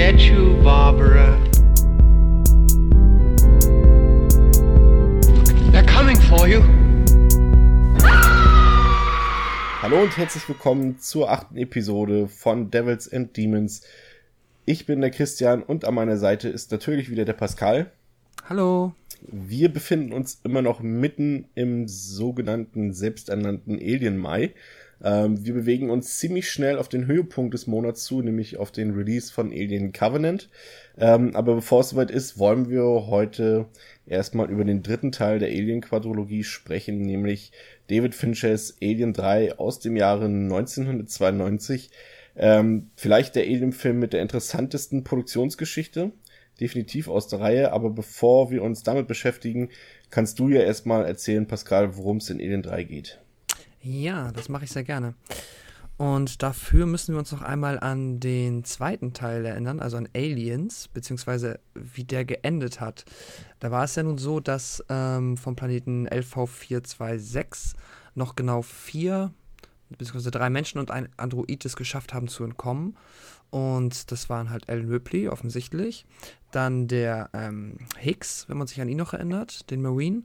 get you, Barbara. They're coming for you. Hallo und herzlich willkommen zur achten Episode von Devils and Demons. Ich bin der Christian und an meiner Seite ist natürlich wieder der Pascal. Hallo. Wir befinden uns immer noch mitten im sogenannten selbsternannten Alien Mai. Ähm, wir bewegen uns ziemlich schnell auf den Höhepunkt des Monats zu, nämlich auf den Release von Alien Covenant. Ähm, aber bevor es soweit ist, wollen wir heute erstmal über den dritten Teil der Alien-Quadrologie sprechen, nämlich David Finchers Alien 3 aus dem Jahre 1992. Ähm, vielleicht der Alien-Film mit der interessantesten Produktionsgeschichte, definitiv aus der Reihe, aber bevor wir uns damit beschäftigen, kannst du ja erstmal erzählen, Pascal, worum es in Alien 3 geht. Ja, das mache ich sehr gerne. Und dafür müssen wir uns noch einmal an den zweiten Teil erinnern, also an Aliens, beziehungsweise wie der geendet hat. Da war es ja nun so, dass ähm, vom Planeten LV426 noch genau vier, beziehungsweise drei Menschen und ein Android es geschafft haben zu entkommen. Und das waren halt Alan Ripley offensichtlich. Dann der ähm, Hicks, wenn man sich an ihn noch erinnert, den Marine.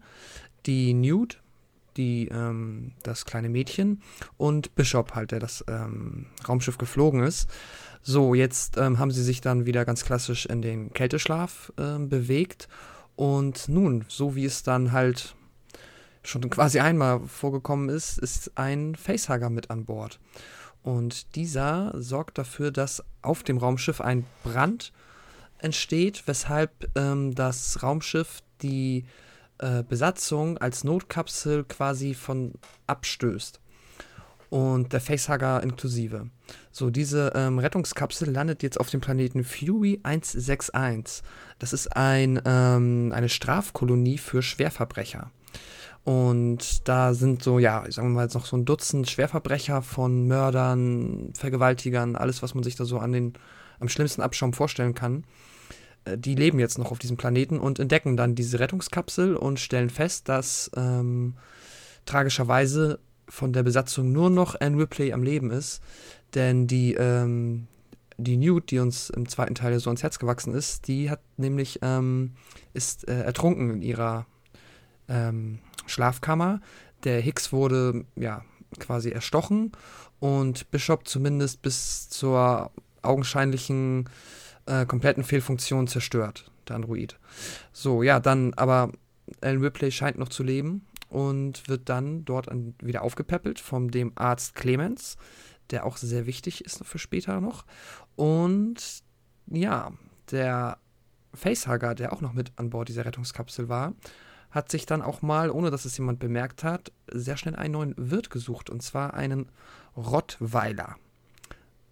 Die Newt, die, ähm, das kleine Mädchen und Bishop halt, der das ähm, Raumschiff geflogen ist. So, jetzt ähm, haben sie sich dann wieder ganz klassisch in den Kälteschlaf ähm, bewegt und nun, so wie es dann halt schon quasi einmal vorgekommen ist, ist ein Facehugger mit an Bord. Und dieser sorgt dafür, dass auf dem Raumschiff ein Brand entsteht, weshalb ähm, das Raumschiff die äh, Besatzung als Notkapsel quasi von abstößt. Und der Facehugger inklusive. So, diese ähm, Rettungskapsel landet jetzt auf dem Planeten Fury 161. Das ist ein, ähm, eine Strafkolonie für Schwerverbrecher. Und da sind so, ja, sagen wir mal jetzt noch so ein Dutzend Schwerverbrecher von Mördern, Vergewaltigern, alles, was man sich da so an den, am schlimmsten Abschaum vorstellen kann. Äh, die leben jetzt noch auf diesem Planeten und entdecken dann diese Rettungskapsel und stellen fest, dass ähm, tragischerweise von der Besatzung nur noch Anne Ripley am Leben ist. Denn die, ähm, die Newt, die uns im zweiten Teil so ans Herz gewachsen ist, die hat nämlich, ähm, ist äh, ertrunken in ihrer ähm, Schlafkammer. Der Hicks wurde, ja, quasi erstochen und Bishop zumindest bis zur augenscheinlichen äh, kompletten Fehlfunktion zerstört, der Android. So, ja, dann aber Alan Ripley scheint noch zu leben und wird dann dort an, wieder aufgepäppelt von dem Arzt Clemens, der auch sehr wichtig ist für später noch. Und ja, der Facehugger, der auch noch mit an Bord dieser Rettungskapsel war, hat sich dann auch mal, ohne dass es jemand bemerkt hat, sehr schnell einen neuen Wirt gesucht und zwar einen Rottweiler.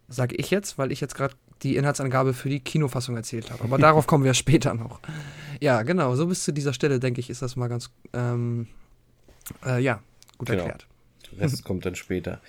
Sage ich jetzt, weil ich jetzt gerade die Inhaltsangabe für die Kinofassung erzählt habe. Aber darauf kommen wir später noch. Ja, genau, so bis zu dieser Stelle, denke ich, ist das mal ganz, ähm, äh, ja, gut genau. erklärt. Der Rest kommt dann später.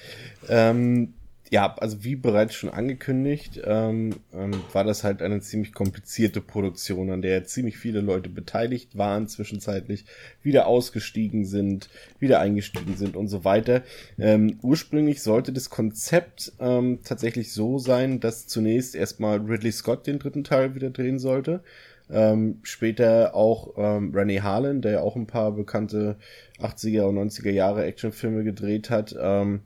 Ähm, ja, also wie bereits schon angekündigt, ähm, ähm, war das halt eine ziemlich komplizierte Produktion, an der ziemlich viele Leute beteiligt waren, zwischenzeitlich wieder ausgestiegen sind, wieder eingestiegen sind und so weiter. Ähm, ursprünglich sollte das Konzept ähm, tatsächlich so sein, dass zunächst erstmal Ridley Scott den dritten Teil wieder drehen sollte. Ähm, später auch ähm, Rennie Harlan, der ja auch ein paar bekannte 80er und 90er Jahre Actionfilme gedreht hat. Ähm,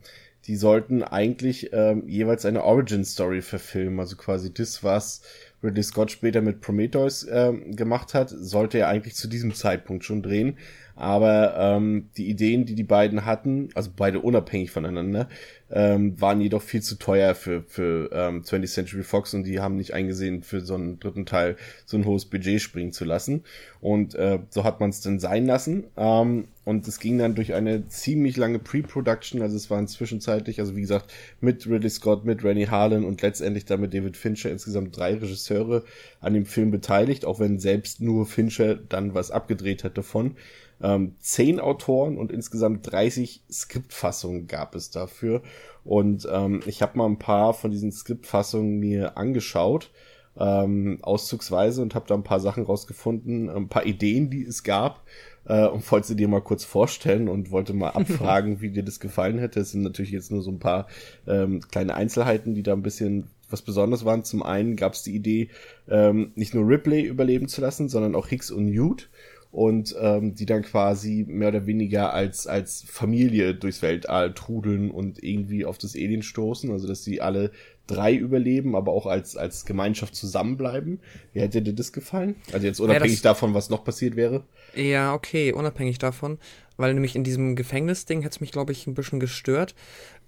die sollten eigentlich ähm, jeweils eine Origin-Story verfilmen. Also quasi das, was Ridley Scott später mit Prometheus ähm, gemacht hat, sollte er eigentlich zu diesem Zeitpunkt schon drehen. Aber ähm, die Ideen, die die beiden hatten, also beide unabhängig voneinander, ähm, waren jedoch viel zu teuer für, für ähm, 20th Century Fox und die haben nicht eingesehen, für so einen dritten Teil so ein hohes Budget springen zu lassen. Und äh, so hat man es dann sein lassen. Ähm, und es ging dann durch eine ziemlich lange Pre-Production, also es waren zwischenzeitlich, also wie gesagt, mit Ridley Scott, mit Rennie Harlan und letztendlich dann mit David Fincher insgesamt drei Regisseure an dem Film beteiligt, auch wenn selbst nur Fincher dann was abgedreht hat davon. Ähm, zehn Autoren und insgesamt 30 Skriptfassungen gab es dafür. Und ähm, ich habe mal ein paar von diesen Skriptfassungen mir angeschaut, ähm, auszugsweise, und habe da ein paar Sachen rausgefunden, ein paar Ideen, die es gab. Äh, und wollte sie dir mal kurz vorstellen und wollte mal abfragen, wie dir das gefallen hätte. Es sind natürlich jetzt nur so ein paar ähm, kleine Einzelheiten, die da ein bisschen was besonders war. Zum einen gab es die Idee, ähm, nicht nur Ripley überleben zu lassen, sondern auch Hicks und Newt und ähm, die dann quasi mehr oder weniger als als Familie durchs Weltall trudeln und irgendwie auf das Alien stoßen, also dass sie alle drei überleben, aber auch als als Gemeinschaft zusammenbleiben. Wie hätte dir das gefallen? Also jetzt unabhängig Ja, davon, was noch passiert wäre. Ja, okay, unabhängig davon, weil nämlich in diesem Gefängnisding hätte es mich, glaube ich, ein bisschen gestört.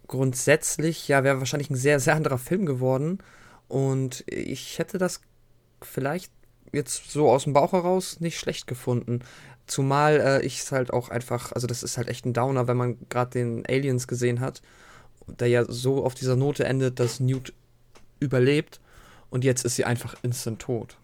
Grundsätzlich, ja, wäre wahrscheinlich ein sehr, sehr anderer Film geworden. Und ich hätte das vielleicht jetzt so aus dem Bauch heraus nicht schlecht gefunden. Zumal äh, ich es halt auch einfach, also das ist halt echt ein Downer, wenn man gerade den Aliens gesehen hat, der ja so auf dieser Note endet, dass Newt überlebt und jetzt ist sie einfach instant tot.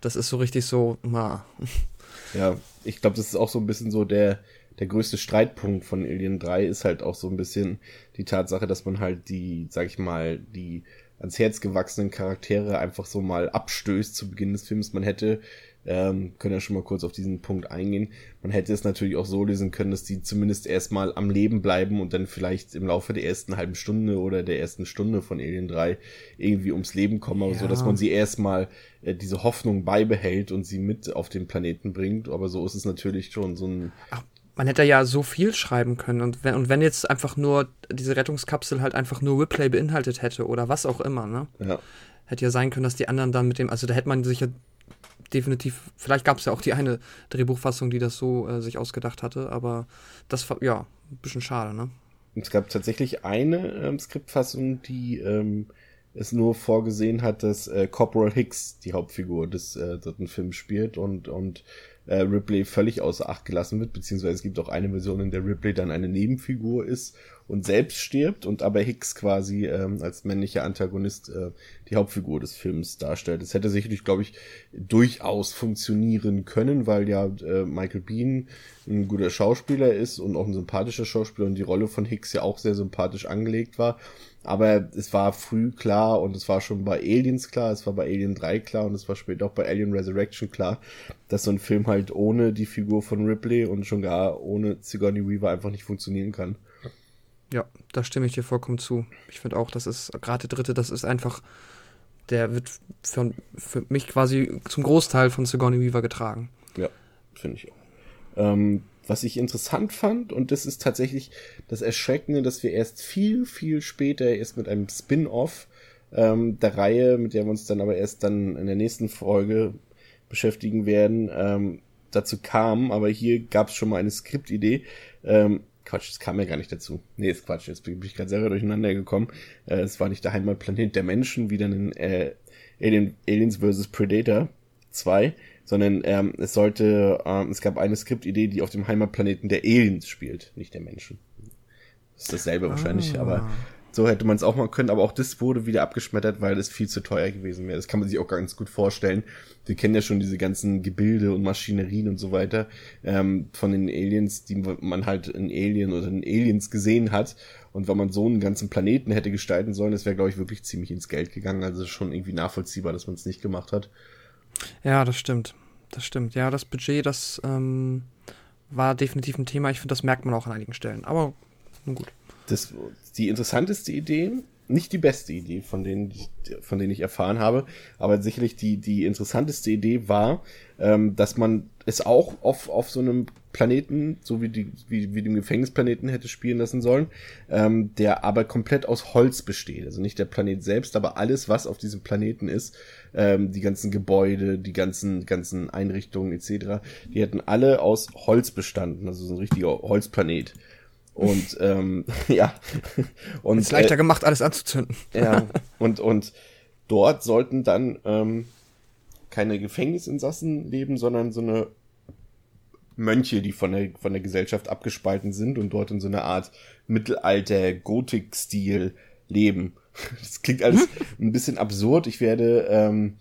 Das ist so richtig so, na, Ja, ich glaube, das ist auch so ein bisschen so der, der größte Streitpunkt von Alien 3 ist halt auch so ein bisschen die Tatsache, dass man halt die, sag ich mal, die ans Herz gewachsenen Charaktere einfach so mal abstößt zu Beginn des Films. Man hätte, ähm, können ja schon mal kurz auf diesen Punkt eingehen, man hätte es natürlich auch so lösen können, dass die zumindest erstmal am Leben bleiben und dann vielleicht im Laufe der ersten halben Stunde oder der ersten Stunde von Alien 3 irgendwie ums Leben kommen, aber so, Ja. dass man sie erstmal äh, diese Hoffnung beibehält und sie mit auf den Planeten bringt. Aber so ist es natürlich schon so ein, Ach, man hätte ja so viel schreiben können. Und wenn, und wenn jetzt einfach nur diese Rettungskapsel halt einfach nur Replay beinhaltet hätte oder was auch immer, ne? ja, Hätte ja sein können, dass die anderen dann mit dem, also da hätte man sich ja definitiv, vielleicht gab es ja auch die eine Drehbuchfassung, die das so äh, sich ausgedacht hatte, aber das war, ja, ein bisschen schade, ne? Es gab tatsächlich eine ähm, Skriptfassung, die ähm, es nur vorgesehen hat, dass äh, Corporal Hicks die Hauptfigur des äh, dritten Films spielt und, und äh, Ripley völlig außer Acht gelassen wird, beziehungsweise es gibt auch eine Version, in der Ripley dann eine Nebenfigur ist und selbst stirbt und aber Hicks quasi ähm, als männlicher Antagonist äh, die Hauptfigur des Films darstellt. Das hätte sicherlich, glaube ich, durchaus funktionieren können, weil ja äh, Michael Bean ein guter Schauspieler ist und auch ein sympathischer Schauspieler und die Rolle von Hicks ja auch sehr sympathisch angelegt war. Aber es war früh klar und es war schon bei Aliens klar, es war bei Alien 3 klar und es war später auch bei Alien Resurrection klar, dass so ein Film halt ohne die Figur von Ripley und schon gar ohne Sigourney Weaver einfach nicht funktionieren kann. Ja, da stimme ich dir vollkommen zu. Ich finde auch, das ist, gerade der dritte, das ist einfach, der wird für, für mich quasi zum Großteil von Sigourney Weaver getragen. Ja, finde ich auch. Ähm, was ich interessant fand, und das ist tatsächlich das Erschreckende, dass wir erst viel, viel später, erst mit einem Spin-off ähm, der Reihe, mit der wir uns dann aber erst dann in der nächsten Folge beschäftigen werden, ähm, dazu kam. Aber hier gab es schon mal eine Skriptidee. Ähm, Quatsch, das kam ja gar nicht dazu. Nee, ist Quatsch, jetzt bin ich gerade selber durcheinander gekommen. Äh, es war nicht der Heimatplanet der Menschen, wie dann in äh, Alien, Aliens vs. Predator 2, sondern ähm, es sollte, ähm, es gab eine Skriptidee, die auf dem Heimatplaneten der Aliens spielt, nicht der Menschen. Das ist dasselbe wahrscheinlich, Ah. aber so hätte man es auch mal können, aber auch das wurde wieder abgeschmettert, weil es viel zu teuer gewesen wäre. Das kann man sich auch ganz gut vorstellen. Wir kennen ja schon diese ganzen Gebilde und Maschinerien und so weiter ähm, von den Aliens, die man halt in Alien oder in Aliens gesehen hat. Und wenn man so einen ganzen Planeten hätte gestalten sollen, das wäre, glaube ich, wirklich ziemlich ins Geld gegangen. Also schon irgendwie nachvollziehbar, dass man es nicht gemacht hat. Ja, das stimmt. Das stimmt. Ja, das Budget, das ähm, war definitiv ein Thema. Ich finde, das merkt man auch an einigen Stellen. Aber nun gut. das, die interessanteste Idee, nicht die beste Idee, von denen, ich- von denen ich erfahren habe, aber sicherlich die, die interessanteste Idee war, ähm, dass man es auch auf, auf so einem Planeten, so wie, die, wie, wie dem Gefängnisplaneten hätte spielen lassen sollen, ähm, der aber komplett aus Holz besteht. Also nicht der Planet selbst, aber alles, was auf diesem Planeten ist, ähm, die ganzen Gebäude, die ganzen, ganzen Einrichtungen etc., die hätten alle aus Holz bestanden, also so ein richtiger Holzplanet. Und ähm, ja, und Ist leichter äh, gemacht, alles anzuzünden. ja, und und dort sollten dann ähm, keine Gefängnisinsassen leben, sondern so eine Mönche, die von der von der Gesellschaft abgespalten sind und dort in so einer Art Mittelalter Gotik-Stil leben. Das klingt alles ein bisschen absurd. Ich werde ähm,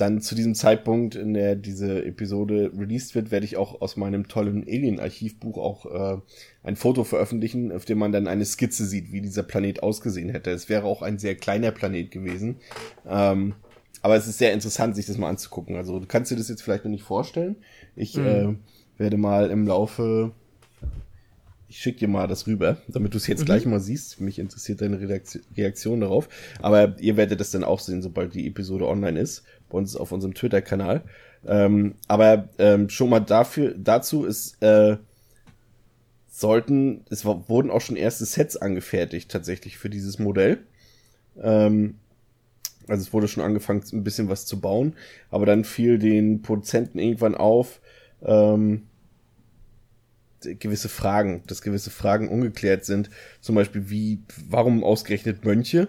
dann zu diesem Zeitpunkt, in der diese Episode released wird, werde ich auch aus meinem tollen Alien-Archivbuch auch äh, ein Foto veröffentlichen, auf dem man dann eine Skizze sieht, wie dieser Planet ausgesehen hätte. Es wäre auch ein sehr kleiner Planet gewesen. Ähm, aber es ist sehr interessant, sich das mal anzugucken. Also du kannst dir das jetzt vielleicht noch nicht vorstellen. Ich äh, werde mal im Laufe ich schicke dir mal das rüber, damit du es jetzt mhm. gleich mal siehst. Mich interessiert deine Reaktion darauf. Aber ihr werdet das dann auch sehen, sobald die Episode online ist, bei uns auf unserem Twitter-Kanal. Ähm, aber ähm, schon mal dafür, dazu ist, äh, sollten, es wurden auch schon erste Sets angefertigt tatsächlich für dieses Modell. Ähm, also es wurde schon angefangen, ein bisschen was zu bauen, aber dann fiel den Produzenten irgendwann auf, ähm, gewisse Fragen, dass gewisse Fragen ungeklärt sind. Zum Beispiel, wie, warum ausgerechnet Mönche?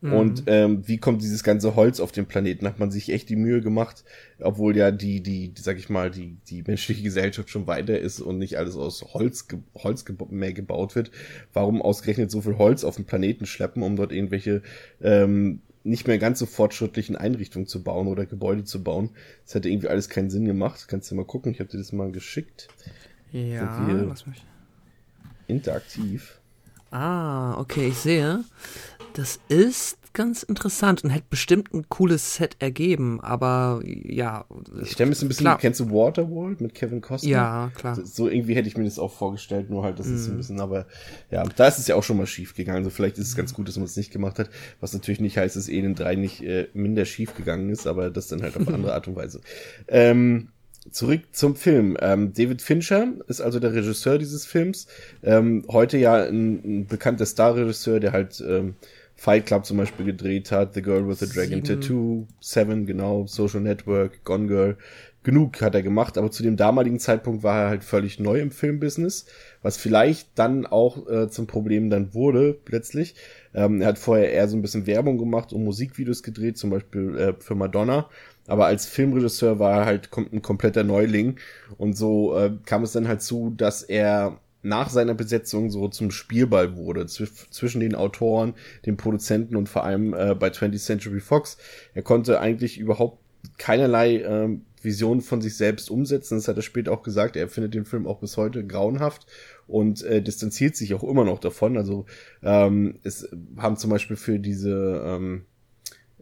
Mhm. Und ähm, wie kommt dieses ganze Holz auf den Planeten? Hat man sich echt die Mühe gemacht, obwohl ja die, die, die sag ich mal, die, die menschliche Gesellschaft schon weiter ist und nicht alles aus Holz, Holz mehr gebaut wird. Warum ausgerechnet so viel Holz auf den Planeten schleppen, um dort irgendwelche ähm, nicht mehr ganz so fortschrittlichen Einrichtungen zu bauen oder Gebäude zu bauen? Das hätte irgendwie alles keinen Sinn gemacht. Kannst du mal gucken, ich habe dir das mal geschickt. Ja, lass mich. Interaktiv. Ah, okay, ich sehe. Das ist ganz interessant und hätte bestimmt ein cooles Set ergeben, aber ja. Ich stelle mir das ein bisschen, klar. kennst du Waterworld mit Kevin Costner? Ja, klar. So irgendwie hätte ich mir das auch vorgestellt, nur halt, das mm. ist so ein mhm. bisschen, aber ja, da ist es ja auch schon mal schief gegangen. Also vielleicht ist es ganz gut, dass man es nicht gemacht hat, was natürlich nicht heißt, dass Alien 3 nicht äh, minder schief gegangen ist, aber das dann halt auf andere Art und Weise. Ähm, zurück zum Film. Ähm, David Fincher ist also der Regisseur dieses Films. Ähm, heute ja ein, ein bekannter Star-Regisseur, der halt ähm, Fight Club zum Beispiel gedreht hat, The Girl with the Dragon Sieben. Tattoo, Seven, genau, Social Network, Gone Girl. Genug hat er gemacht, aber zu dem damaligen Zeitpunkt war er halt völlig neu im Filmbusiness, was vielleicht dann auch äh, zum Problem dann wurde, letztlich. Ähm, er hat vorher eher so ein bisschen Werbung gemacht und Musikvideos gedreht, zum Beispiel äh, für Madonna aber als Filmregisseur war er halt ein kompletter Neuling. Und so äh, kam es dann halt zu, dass er nach seiner Besetzung so zum Spielball wurde zw zwischen den Autoren, den Produzenten und vor allem äh, bei 20th Century Fox. Er konnte eigentlich überhaupt keinerlei äh, Vision von sich selbst umsetzen. Das hat er später auch gesagt. Er findet den Film auch bis heute grauenhaft und äh, distanziert sich auch immer noch davon. Also ähm, es haben zum Beispiel für diese ähm,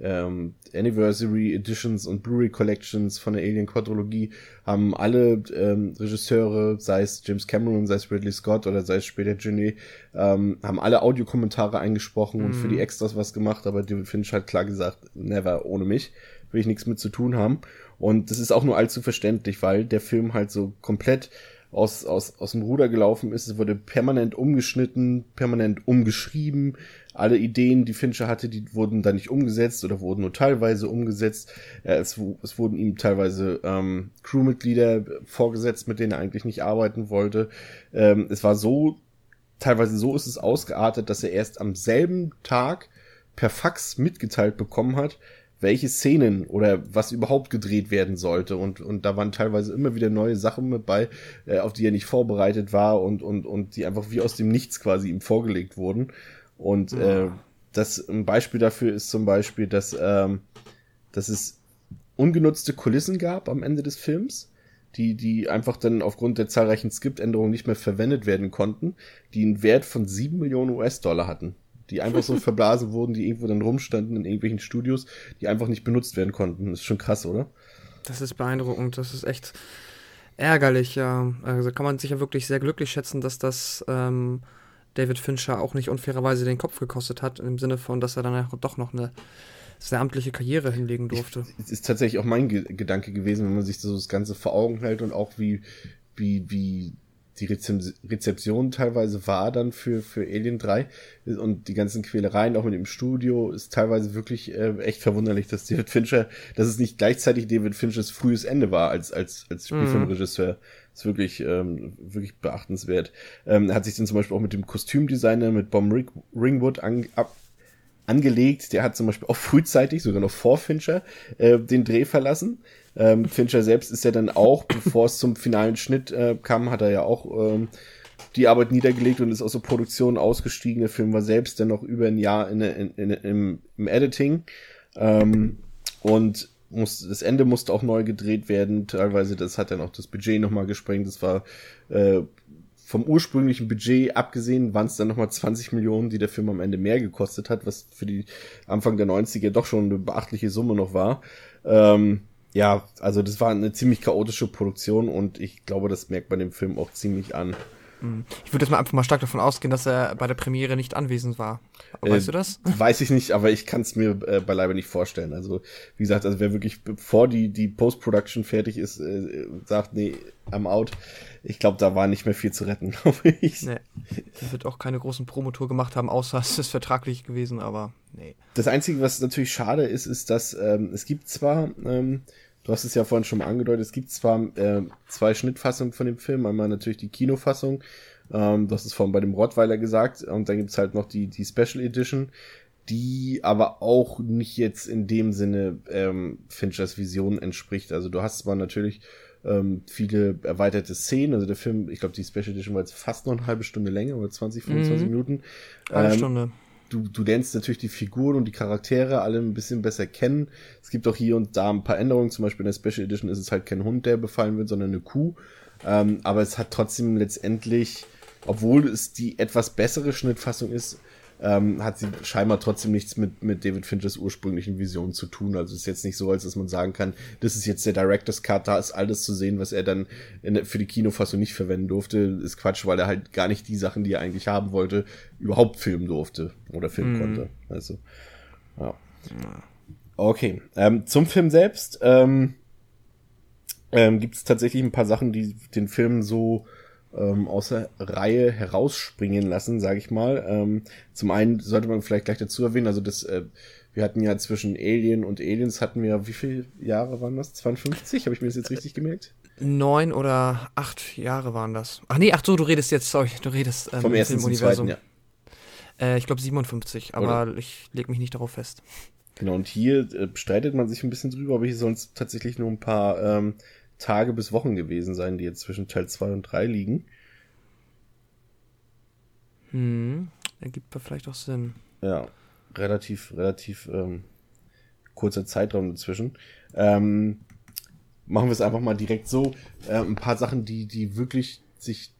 ähm, Anniversary Editions und Blu-ray Collections von der Alien Quadrologie haben alle ähm, Regisseure, sei es James Cameron, sei es Ridley Scott oder sei es später Genet, ähm, haben alle Audiokommentare eingesprochen mhm. und für die mhm. Extras was gemacht, aber David Finch hat klar gesagt, never ohne mich, will ich nichts mit zu tun haben. Und das ist auch nur allzu verständlich, weil der Film halt so komplett aus, aus, aus dem Ruder gelaufen ist. Es wurde permanent umgeschnitten, permanent umgeschrieben. Alle Ideen, die Fincher hatte, die wurden da nicht umgesetzt oder wurden nur teilweise umgesetzt. Es, es wurden ihm teilweise ähm, Crewmitglieder vorgesetzt, mit denen er eigentlich nicht arbeiten wollte. Ähm, es war so, teilweise so ist es ausgeartet, dass er erst am selben Tag per Fax mitgeteilt bekommen hat, welche Szenen oder was überhaupt gedreht werden sollte. Und, und da waren teilweise immer wieder neue Sachen mit bei, äh, auf die er nicht vorbereitet war und, und, und die einfach wie aus dem Nichts quasi ihm vorgelegt wurden. Und äh, das ein Beispiel dafür ist zum Beispiel, dass, ähm, dass es ungenutzte Kulissen gab am Ende des Films, die, die einfach dann aufgrund der zahlreichen Skriptänderungen nicht mehr verwendet werden konnten, die einen Wert von sieben Millionen US-Dollar hatten die einfach so verblasen wurden, die irgendwo dann rumstanden in irgendwelchen Studios, die einfach nicht benutzt werden konnten. Das ist schon krass, oder? Das ist beeindruckend, das ist echt ärgerlich, ja. Also kann man sich ja wirklich sehr glücklich schätzen, dass das ähm, David Fincher auch nicht unfairerweise den Kopf gekostet hat, im Sinne von, dass er dann doch noch eine sehr amtliche Karriere hinlegen durfte. Es ist tatsächlich auch mein Ge Gedanke gewesen, wenn man sich so das Ganze vor Augen hält und auch wie, wie, wie die Rezeption teilweise war dann für, für Alien 3 und die ganzen Quälereien auch mit dem Studio ist teilweise wirklich äh, echt verwunderlich, dass David Fincher, dass es nicht gleichzeitig David Finchers frühes Ende war als, als, als mhm. Spielfilmregisseur. Mhm. Ist wirklich, ähm, wirklich beachtenswert. Ähm, er hat sich dann zum Beispiel auch mit dem Kostümdesigner, mit Bob Ringwood an, ab, angelegt. Der hat zum Beispiel auch frühzeitig, sogar noch vor Fincher, äh, den Dreh verlassen. Ähm, Fincher selbst ist ja dann auch, bevor es zum finalen Schnitt äh, kam, hat er ja auch ähm, die Arbeit niedergelegt und ist aus der Produktion ausgestiegen. Der Film war selbst dann noch über ein Jahr in, in, in, im, im Editing. Ähm, und muss, das Ende musste auch neu gedreht werden. Teilweise, das hat dann auch das Budget nochmal gesprengt. Das war äh, vom ursprünglichen Budget abgesehen, waren es dann nochmal 20 Millionen, die der Film am Ende mehr gekostet hat, was für die Anfang der 90er doch schon eine beachtliche Summe noch war. Ähm, ja, also das war eine ziemlich chaotische Produktion und ich glaube, das merkt man dem Film auch ziemlich an. Ich würde jetzt mal einfach mal stark davon ausgehen, dass er bei der Premiere nicht anwesend war. Äh, Weißt du das? Weiß ich nicht, aber ich kann es mir äh, beileibe nicht vorstellen. Also, wie gesagt, also wer wirklich bevor die, die Post-Production fertig ist, äh, sagt, nee, I'm out. Ich glaube, da war nicht mehr viel zu retten, glaube ich. Nee. Er wird auch keine großen Promotour gemacht haben, außer es ist vertraglich gewesen, aber nee. Das Einzige, was natürlich schade ist, ist, dass ähm, es gibt zwar, ähm, du hast es ja vorhin schon mal angedeutet, es gibt zwar äh, zwei Schnittfassungen von dem Film, einmal natürlich die Kinofassung, ähm, du hast es vorhin bei dem Rottweiler gesagt, und dann gibt's halt noch die, die Special Edition, die aber auch nicht jetzt in dem Sinne ähm, Finchers Vision entspricht. Also du hast zwar natürlich ähm, viele erweiterte Szenen, also der Film, ich glaube die Special Edition war jetzt fast noch eine halbe Stunde länger, oder 20, 25 Mhm. Minuten. Eine Ähm, Stunde. Du, du lernst natürlich die Figuren und die Charaktere alle ein bisschen besser kennen. Es gibt auch hier und da ein paar Änderungen. Zum Beispiel in der Special Edition ist es halt kein Hund, der befallen wird, sondern eine Kuh. Ähm, aber es hat trotzdem letztendlich, obwohl es die etwas bessere Schnittfassung ist, ähm, hat sie scheinbar trotzdem nichts mit, mit David Finchers ursprünglichen Visionen zu tun. Also es ist jetzt nicht so, als dass man sagen kann, das ist jetzt der Director's Cut, da ist alles zu sehen, was er dann in, für die Kinofassung nicht verwenden durfte. Ist Quatsch, weil er halt gar nicht die Sachen, die er eigentlich haben wollte, überhaupt filmen durfte oder filmen Mhm. konnte. Also, ja. Okay, ähm, zum Film selbst ähm, ähm, gibt es tatsächlich ein paar Sachen, die den Film so ähm, außer Reihe herausspringen lassen, sage ich mal. Ähm, zum einen sollte man vielleicht gleich dazu erwähnen, also das, äh, wir hatten ja zwischen Alien und Aliens hatten wir, wie viele Jahre waren das? 52? Habe ich mir das jetzt richtig gemerkt? Neun oder acht Jahre waren das. Ach nee, ach so, du redest jetzt, sorry, du redest ähm, Vom ersten zum Filmuniversum. zweiten, ja. Äh, ich glaube 57, aber ich leg mich nicht darauf fest. Genau, und hier äh, streitet man sich ein bisschen drüber, aber hier sollen es tatsächlich nur ein paar ähm, Tage bis Wochen gewesen sein, die jetzt zwischen Teil 2 und 3 liegen. Hm, ergibt da vielleicht auch Sinn. Ja, relativ, relativ ähm, kurzer Zeitraum dazwischen. Ähm, machen wir es einfach mal direkt so. Äh, ein paar Sachen, die, die wirklich sich,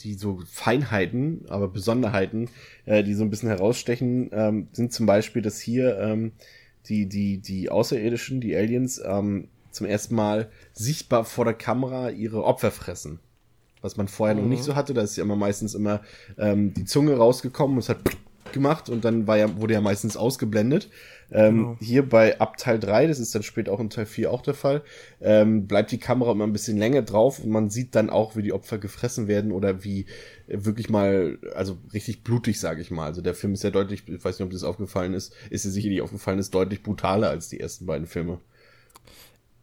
die so Feinheiten, aber Besonderheiten, äh, die so ein bisschen herausstechen, ähm, sind zum Beispiel, dass hier ähm, die, die, die Außerirdischen, die Aliens, ähm, zum ersten Mal sichtbar vor der Kamera ihre Opfer fressen. Was man vorher noch nicht so hatte, da ist ja immer meistens immer ähm, die Zunge rausgekommen und es hat gemacht und dann war ja, wurde ja meistens ausgeblendet. Ähm, Genau. Hier bei ab Teil 3, das ist dann später auch in Teil 4 auch der Fall, ähm, bleibt die Kamera immer ein bisschen länger drauf und man sieht dann auch, wie die Opfer gefressen werden oder wie äh, wirklich mal, also richtig blutig, sage ich mal. Also der Film ist ja deutlich, ich weiß nicht, ob das aufgefallen ist, ist dir sicherlich aufgefallen, ist deutlich brutaler als die ersten beiden Filme.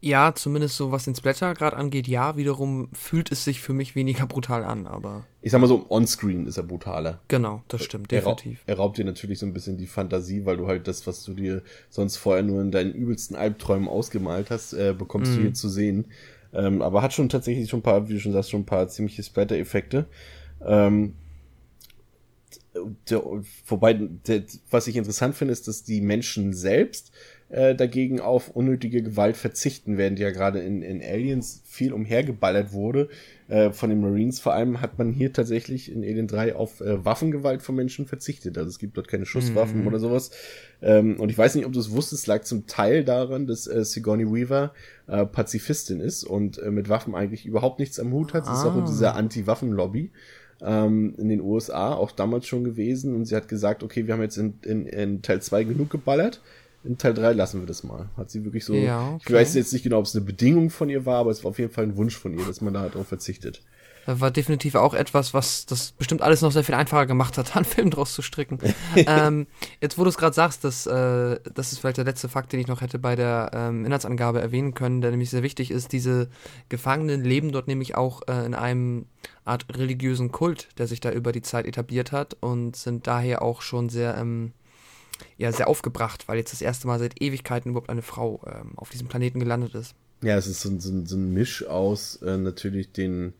Ja, zumindest so was den Splatter gerade angeht, ja, wiederum fühlt es sich für mich weniger brutal an, aber Ich sag mal so, on-screen ist er brutaler. genau, das stimmt, Er, definitiv. er raubt dir natürlich so ein bisschen die Fantasie, weil du halt das, was du dir sonst vorher nur in deinen übelsten Albträumen ausgemalt hast, äh, bekommst du hier zu sehen. Ähm, aber hat schon tatsächlich schon ein paar, wie du schon sagst, schon ein paar ziemliche Splatter-Effekte. Ähm, der, wobei, der, was ich interessant finde, ist, dass die Menschen selbst äh, dagegen auf unnötige Gewalt verzichten, während ja gerade in, in Aliens viel umhergeballert wurde. Äh, von den Marines vor allem hat man hier tatsächlich in Alien 3 auf äh, Waffengewalt von Menschen verzichtet. Also es gibt dort keine Schusswaffen oder sowas. Ähm, und ich weiß nicht, ob du es wusstest, lag zum Teil daran, dass äh, Sigourney Weaver äh, Pazifistin ist und äh, mit Waffen eigentlich überhaupt nichts am Hut hat. Sie ist auch in Ah. dieser Anti-Waffen-Lobby ähm, in den USA, auch damals schon gewesen. Und sie hat gesagt, okay, wir haben jetzt in, in, in Teil 2 genug geballert. In Teil 3 lassen wir das mal. Hat sie wirklich so. Ja, Ich okay. weiß jetzt nicht genau, ob es eine Bedingung von ihr war, aber es war auf jeden Fall ein Wunsch von ihr, dass man da darauf verzichtet. Das war definitiv auch etwas, was das bestimmt alles noch sehr viel einfacher gemacht hat, einen Film draus zu stricken. ähm, jetzt, wo du es gerade sagst, das, äh, das ist vielleicht der letzte Fakt, den ich noch hätte bei der ähm, Inhaltsangabe erwähnen können, der nämlich sehr wichtig ist. Diese Gefangenen leben dort nämlich auch äh, in einem Art religiösen Kult, der sich da über die Zeit etabliert hat und sind daher auch schon sehr, ähm, ja, sehr aufgebracht, weil jetzt das erste Mal seit Ewigkeiten überhaupt eine Frau ähm, auf diesem Planeten gelandet ist. Ja, es ist so, ein- so, so ein Misch aus äh, natürlich den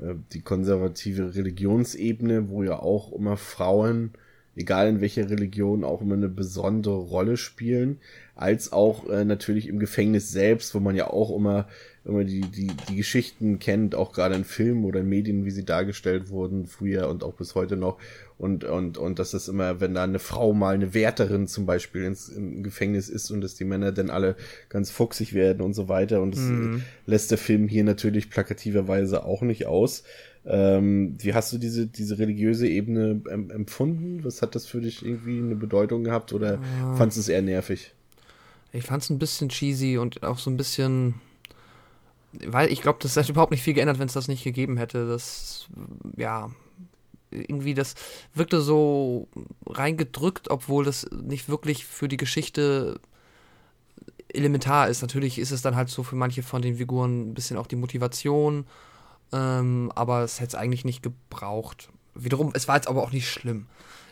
äh, die konservative Religionsebene, wo ja auch immer Frauen, egal in welcher Religion, auch immer eine besondere Rolle spielen, als auch äh, natürlich im Gefängnis selbst, wo man ja auch immer immer die, die, die Geschichten kennt, auch gerade in Filmen oder in Medien, wie sie dargestellt wurden, früher und auch bis heute noch. Und, und, und das ist immer, wenn da eine Frau mal eine Wärterin zum Beispiel ins, im Gefängnis ist und dass die Männer dann alle ganz fuchsig werden und so weiter. Und das mhm. lässt der Film hier natürlich plakativerweise auch nicht aus. Ähm, wie hast du diese, diese religiöse Ebene empfunden? Was hat das für dich irgendwie eine Bedeutung gehabt oder ah. fandest du es eher nervig? Ich fand es ein bisschen cheesy und auch so ein bisschen weil ich glaube, das hätte überhaupt nicht viel geändert, wenn es das nicht gegeben hätte. Das, ja, irgendwie, das wirkte so reingedrückt, obwohl das nicht wirklich für die Geschichte elementar ist. Natürlich ist es dann halt so für manche von den Figuren ein bisschen auch die Motivation, ähm, aber es hätte es eigentlich nicht gebraucht. Wiederum, es war jetzt aber auch nicht schlimm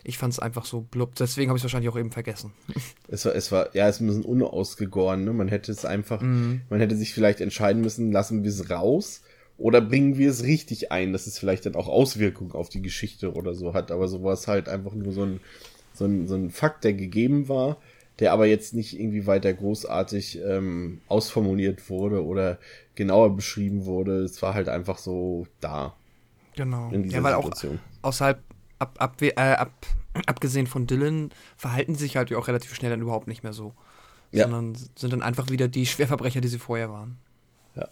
ich fand es einfach so blub. Deswegen habe ich es wahrscheinlich auch eben vergessen. Es war, es war, ja, es ist ein bisschen unausgegoren, ne? Man hätte es einfach, mhm. man hätte sich vielleicht entscheiden müssen, lassen wir es raus oder bringen wir es richtig ein, dass es vielleicht dann auch Auswirkungen auf die Geschichte oder so hat. Aber so war es halt einfach nur so ein, so ein, so ein Fakt, der gegeben war, der aber jetzt nicht irgendwie weiter großartig ähm, ausformuliert wurde oder genauer beschrieben wurde. Es war halt einfach so da. Genau. Ja, weil Situation. auch außerhalb ab, ab, äh, ab, abgesehen von Dylan verhalten sie sich halt auch relativ schnell dann überhaupt nicht mehr so. Ja. Sondern sind dann einfach wieder die Schwerverbrecher, die sie vorher waren. Ja.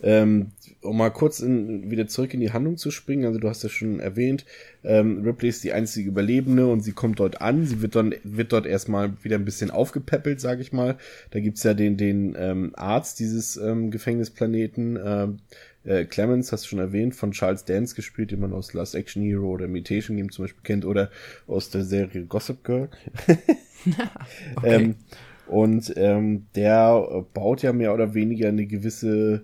Ähm, um mal kurz in, wieder zurück in die Handlung zu springen, also du hast ja schon erwähnt, ähm, Ripley ist die einzige Überlebende und sie kommt dort an, sie wird dann wird dort erstmal wieder ein bisschen aufgepäppelt, sag ich mal. Da gibt's ja den, den ähm, Arzt dieses ähm, Gefängnisplaneten, ähm, äh, Clemens, hast du schon erwähnt, von Charles Dance gespielt, den man aus Last Action Hero oder Mutation Game zum Beispiel kennt, oder aus der Serie Gossip Girl. okay. ähm, und ähm, der baut ja mehr oder weniger eine gewisse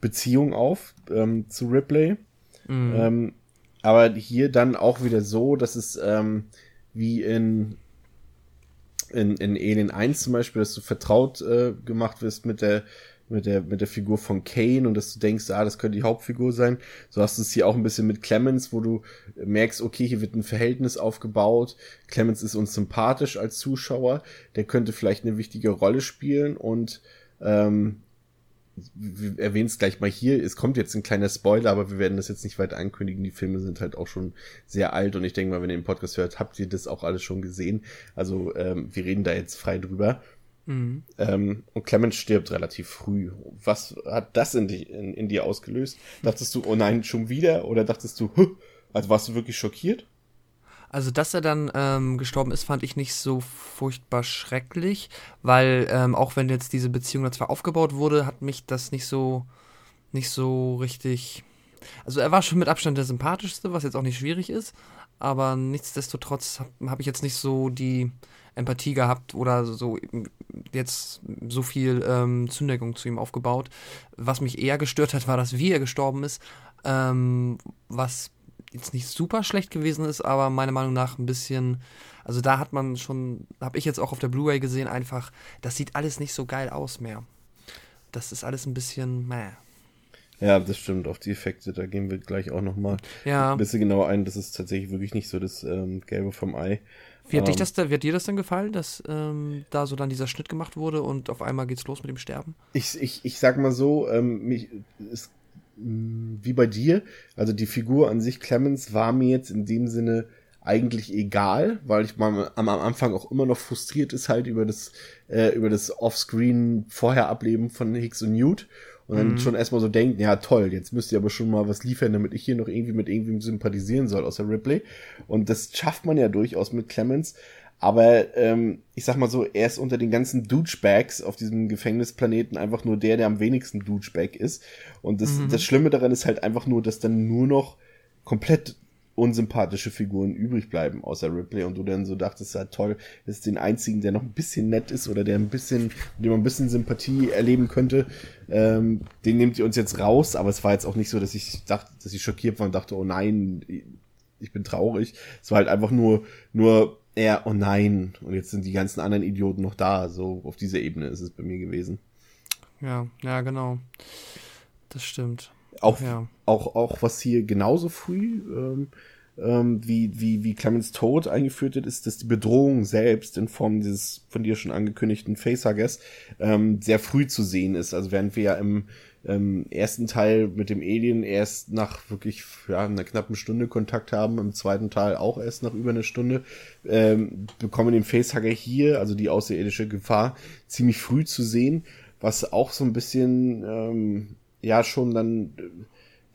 Beziehung auf ähm, zu Ripley. Mhm. Ähm, aber hier dann auch wieder so, dass es ähm, wie in, in, in Alien 1 zum Beispiel, dass du vertraut äh, gemacht wirst mit der mit der, mit der Figur von Kane und dass du denkst, ah, das könnte die Hauptfigur sein. So hast du es hier auch ein bisschen mit Clemens, wo du merkst, okay, hier wird ein Verhältnis aufgebaut. Clemens ist uns sympathisch als Zuschauer. Der könnte vielleicht eine wichtige Rolle spielen und, ähm, wir erwähnen es gleich mal hier, es kommt jetzt ein kleiner Spoiler, aber wir werden das jetzt nicht weiter ankündigen. Die Filme sind halt auch schon sehr alt und ich denke mal, wenn ihr den Podcast hört, habt ihr das auch alles schon gesehen. Also ähm, wir reden da jetzt frei drüber. Mhm. Ähm, und Clemens stirbt relativ früh. Was hat das in, die, in, in dir ausgelöst? Dachtest du, oh nein, schon wieder? Oder dachtest du, huh? also warst du wirklich schockiert? Also, dass er dann ähm, gestorben ist, fand ich nicht so furchtbar schrecklich, weil ähm, auch wenn jetzt diese Beziehung da zwar aufgebaut wurde, hat mich das nicht so, nicht so richtig. Also, er war schon mit Abstand der sympathischste, was jetzt auch nicht schwierig ist, aber nichtsdestotrotz habe hab ich jetzt nicht so die Empathie gehabt oder so jetzt so viel ähm, Zuneigung zu ihm aufgebaut. Was mich eher gestört hat, war, dass wie er gestorben ist, ähm, was jetzt nicht super schlecht gewesen ist, aber meiner Meinung nach ein bisschen, also da hat man schon, habe ich jetzt auch auf der Blu-ray gesehen, einfach, das sieht alles nicht so geil aus mehr. Das ist alles ein bisschen meh. Ja, das stimmt. Auf die Effekte, da gehen wir gleich auch nochmal ja. ein bisschen genauer ein. Das ist tatsächlich wirklich nicht so das ähm, Gelbe vom Ei. Wie hat, dich ähm, das da, wie hat dir das denn gefallen, dass ähm, da so dann dieser Schnitt gemacht wurde und auf einmal geht's los mit dem Sterben? Ich, ich, ich sag mal so, ähm, mich, es, mh, wie bei dir, also die Figur an sich, Clemens, war mir jetzt in dem Sinne eigentlich egal, weil ich mal am, am Anfang auch immer noch frustriert ist halt über das, äh, über das Offscreen vorher Ableben von Hicks und Newt und dann mhm. schon erstmal so denkt, ja toll, jetzt müsst ihr aber schon mal was liefern, damit ich hier noch irgendwie mit irgendwem sympathisieren soll, außer Ripley. Und das schafft man ja durchaus mit Clemens. Aber ähm, ich sag mal so, er ist unter den ganzen Douchebags auf diesem Gefängnisplaneten einfach nur der, der am wenigsten Douchebag ist. Und das, mhm. das Schlimme daran ist halt einfach nur, dass dann nur noch komplett unsympathische Figuren übrig bleiben, außer Ripley. Und du dann so dachtest, ja toll, das ist den einzigen, der noch ein bisschen nett ist oder der ein bisschen, dem man ein bisschen Sympathie erleben könnte. Ähm, den nehmt ihr uns jetzt raus, aber es war jetzt auch nicht so, dass ich dachte, dass ich schockiert war und dachte, oh nein, ich bin traurig. Es war halt einfach nur, nur eher, oh nein, und jetzt sind die ganzen anderen Idioten noch da. So auf dieser Ebene ist es bei mir gewesen. Ja, ja, genau. Das stimmt. Auch, ja. auch, auch was hier genauso früh ähm, ähm, wie, wie, wie Clemens Tod eingeführt wird, ist, dass die Bedrohung selbst in Form dieses von dir schon angekündigten Facehuggers ähm, sehr früh zu sehen ist. Also während wir ja im ähm, ersten Teil mit dem Alien erst nach wirklich ja, einer knappen Stunde Kontakt haben, im zweiten Teil auch erst nach über einer Stunde, ähm, bekommen den Facehugger hier, also die außerirdische Gefahr, ziemlich früh zu sehen, was auch so ein bisschen ähm, ja schon dann äh,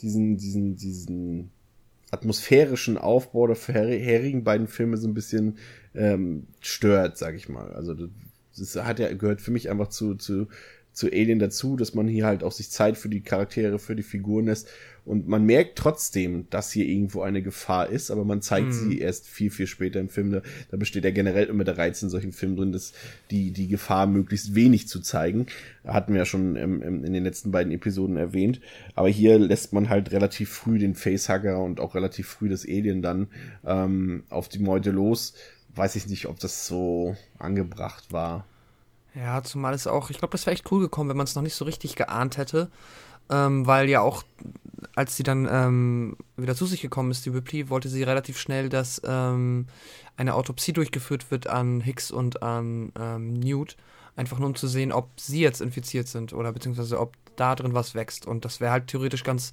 diesen, diesen, diesen atmosphärischen Aufbau der vorherigen beiden Filme so ein bisschen ähm, stört, sag ich mal. Also das hat ja gehört für mich einfach zu, zu zu Alien dazu, dass man hier halt auch sich Zeit für die Charaktere, für die Figuren lässt. Und man merkt trotzdem, dass hier irgendwo eine Gefahr ist, aber man zeigt mhm. sie erst viel, viel später im Film. Da, da besteht ja generell immer der Reiz in solchen Filmen drin, dass die, die Gefahr möglichst wenig zu zeigen. Hatten wir ja schon im, in den letzten beiden Episoden erwähnt. Aber hier lässt man halt relativ früh den Facehugger und auch relativ früh das Alien dann ähm, auf die Meute los. Weiß ich nicht, ob das so angebracht war. Ja, zumal es auch, ich glaube, das wäre echt cool gekommen, wenn man es noch nicht so richtig geahnt hätte. Ähm, weil ja auch, als sie dann ähm, wieder zu sich gekommen ist, die Ripley, wollte sie relativ schnell, dass ähm, eine Autopsie durchgeführt wird an Hicks und an ähm, Newt. Einfach nur um zu sehen, ob sie jetzt infiziert sind oder beziehungsweise ob da drin was wächst. Und das wäre halt theoretisch ganz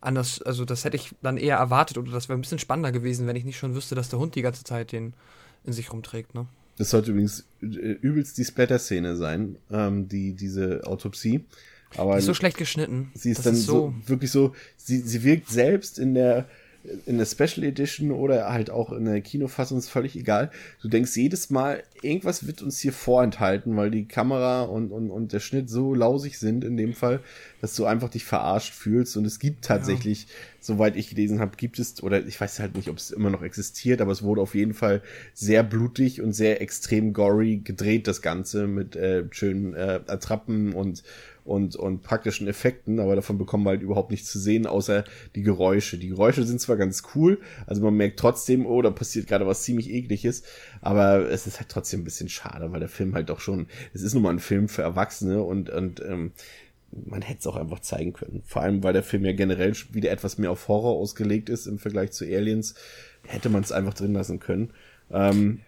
anders, also das hätte ich dann eher erwartet oder das wäre ein bisschen spannender gewesen, wenn ich nicht schon wüsste, dass der Hund die ganze Zeit den in sich rumträgt, ne? Das sollte übrigens äh, übelst die Splatter-Szene sein, ähm, die, diese Autopsie. Aber die ist so schlecht geschnitten. Sie ist das dann ist so, so, wirklich so, sie, sie wirkt selbst in der, in der Special Edition oder halt auch in der Kinofassung ist völlig egal. Du denkst jedes Mal, irgendwas wird uns hier vorenthalten, weil die Kamera und, und, und der Schnitt so lausig sind in dem Fall, dass du einfach dich verarscht fühlst. Und es gibt tatsächlich, ja. soweit ich gelesen habe, gibt es, oder ich weiß halt nicht, ob es immer noch existiert, aber es wurde auf jeden Fall sehr blutig und sehr extrem gory gedreht, das Ganze mit äh, schönen äh, Attrappen und und, und praktischen Effekten, aber davon bekommen wir halt überhaupt nichts zu sehen, außer die Geräusche. Die Geräusche sind zwar ganz cool, also man merkt trotzdem, oh, da passiert gerade was ziemlich ekliges, aber es ist halt trotzdem ein bisschen schade, weil der Film halt doch schon, es ist nun mal ein Film für Erwachsene und, und ähm, man hätte es auch einfach zeigen können. Vor allem, weil der Film ja generell wieder etwas mehr auf Horror ausgelegt ist im Vergleich zu Aliens, hätte man es einfach drin lassen können. Ähm,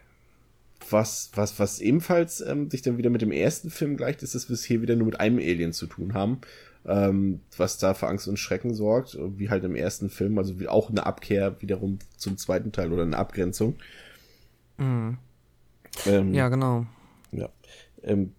was, was, was ebenfalls ähm, sich dann wieder mit dem ersten Film gleicht, ist, dass wir es hier wieder nur mit einem Alien zu tun haben. Ähm, was da für Angst und Schrecken sorgt, wie halt im ersten Film, also wie auch eine Abkehr wiederum zum zweiten Teil oder eine Abgrenzung. Mhm. Ähm, ja, genau. Ja. Ähm,